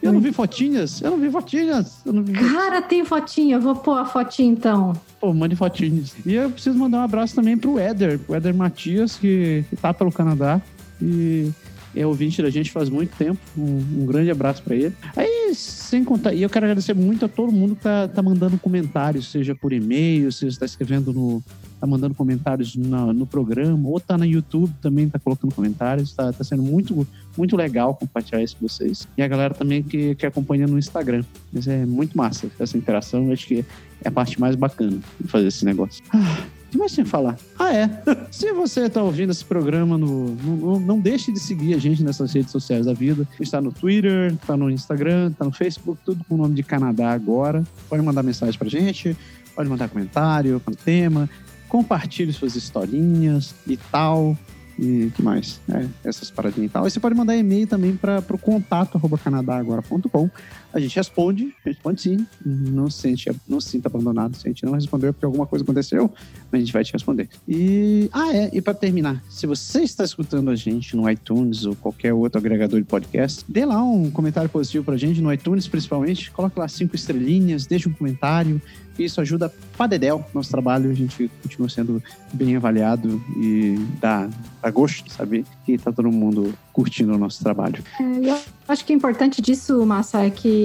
Eu não vi fotinhas. Eu não vi fotinhas. Não vi. Cara, tem fotinha, eu vou pôr a fotinha então. Pô, mande fotinhas. E eu preciso mandar um abraço também pro Éder, pro Éder Matias, que, que tá pelo Canadá e é ouvinte da gente faz muito tempo. Um, um grande abraço pra ele. Aí, sem contar, e eu quero agradecer muito a todo mundo que tá, tá mandando comentários, seja por e-mail, seja tá escrevendo no. Tá mandando comentários na- no programa, ou tá no YouTube também, tá colocando comentários. Tá, tá sendo muito, muito legal compartilhar isso com vocês. E a galera também que, que acompanha no Instagram. Mas é muito massa essa interação. Eu acho que é a parte mais bacana de fazer esse negócio. Ah, que mais tinha que falar? Ah, é. Se você está ouvindo esse programa, no, no- no- não deixe de seguir a gente nessas redes sociais da vida. Está no Twitter, está no Instagram, está no Facebook, tudo com o nome de Canadá agora. Pode mandar mensagem pra gente, pode mandar comentário com tema, compartilhe suas historinhas e tal. E que mais? É, essas paradinhas e tal. E você pode mandar e-mail também para o contato arroba canadagora.com. A gente responde, responde sim. Não se, sente, não se sinta abandonado. Se a gente não respondeu porque alguma coisa aconteceu, a gente vai te responder. E, ah, é, e para terminar, se você está escutando a gente no iTunes ou qualquer outro agregador de podcast, dê lá um comentário positivo pra gente, no iTunes principalmente. Coloque lá cinco estrelinhas, deixe um comentário. Isso ajuda pra dedéu nosso trabalho. A gente continua sendo bem avaliado e dá, dá gosto de saber que tá todo mundo curtindo o nosso trabalho. É, eu acho que o importante disso, Massa, é que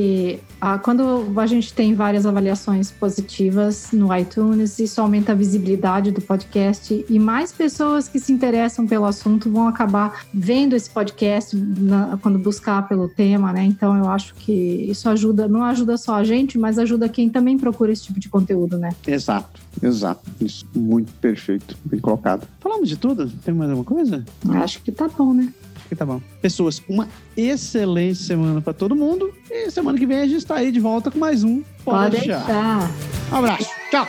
ah, quando a gente tem várias avaliações positivas no iTunes, isso aumenta a visibilidade do podcast e mais pessoas que se interessam pelo assunto vão acabar vendo esse podcast na- quando buscar pelo tema, né? Então eu acho que isso ajuda, não ajuda só a gente, mas ajuda quem também procura esse tipo de conteúdo, né? Exato, exato. Isso, muito perfeito, bem colocado. Falamos de tudo? Tem mais alguma coisa? Acho que tá bom, né? Que tá bom. Pessoas, uma excelente semana pra todo mundo. E semana que vem a gente tá aí de volta com mais um. Pode deixar. deixar. Um abraço. Tchau.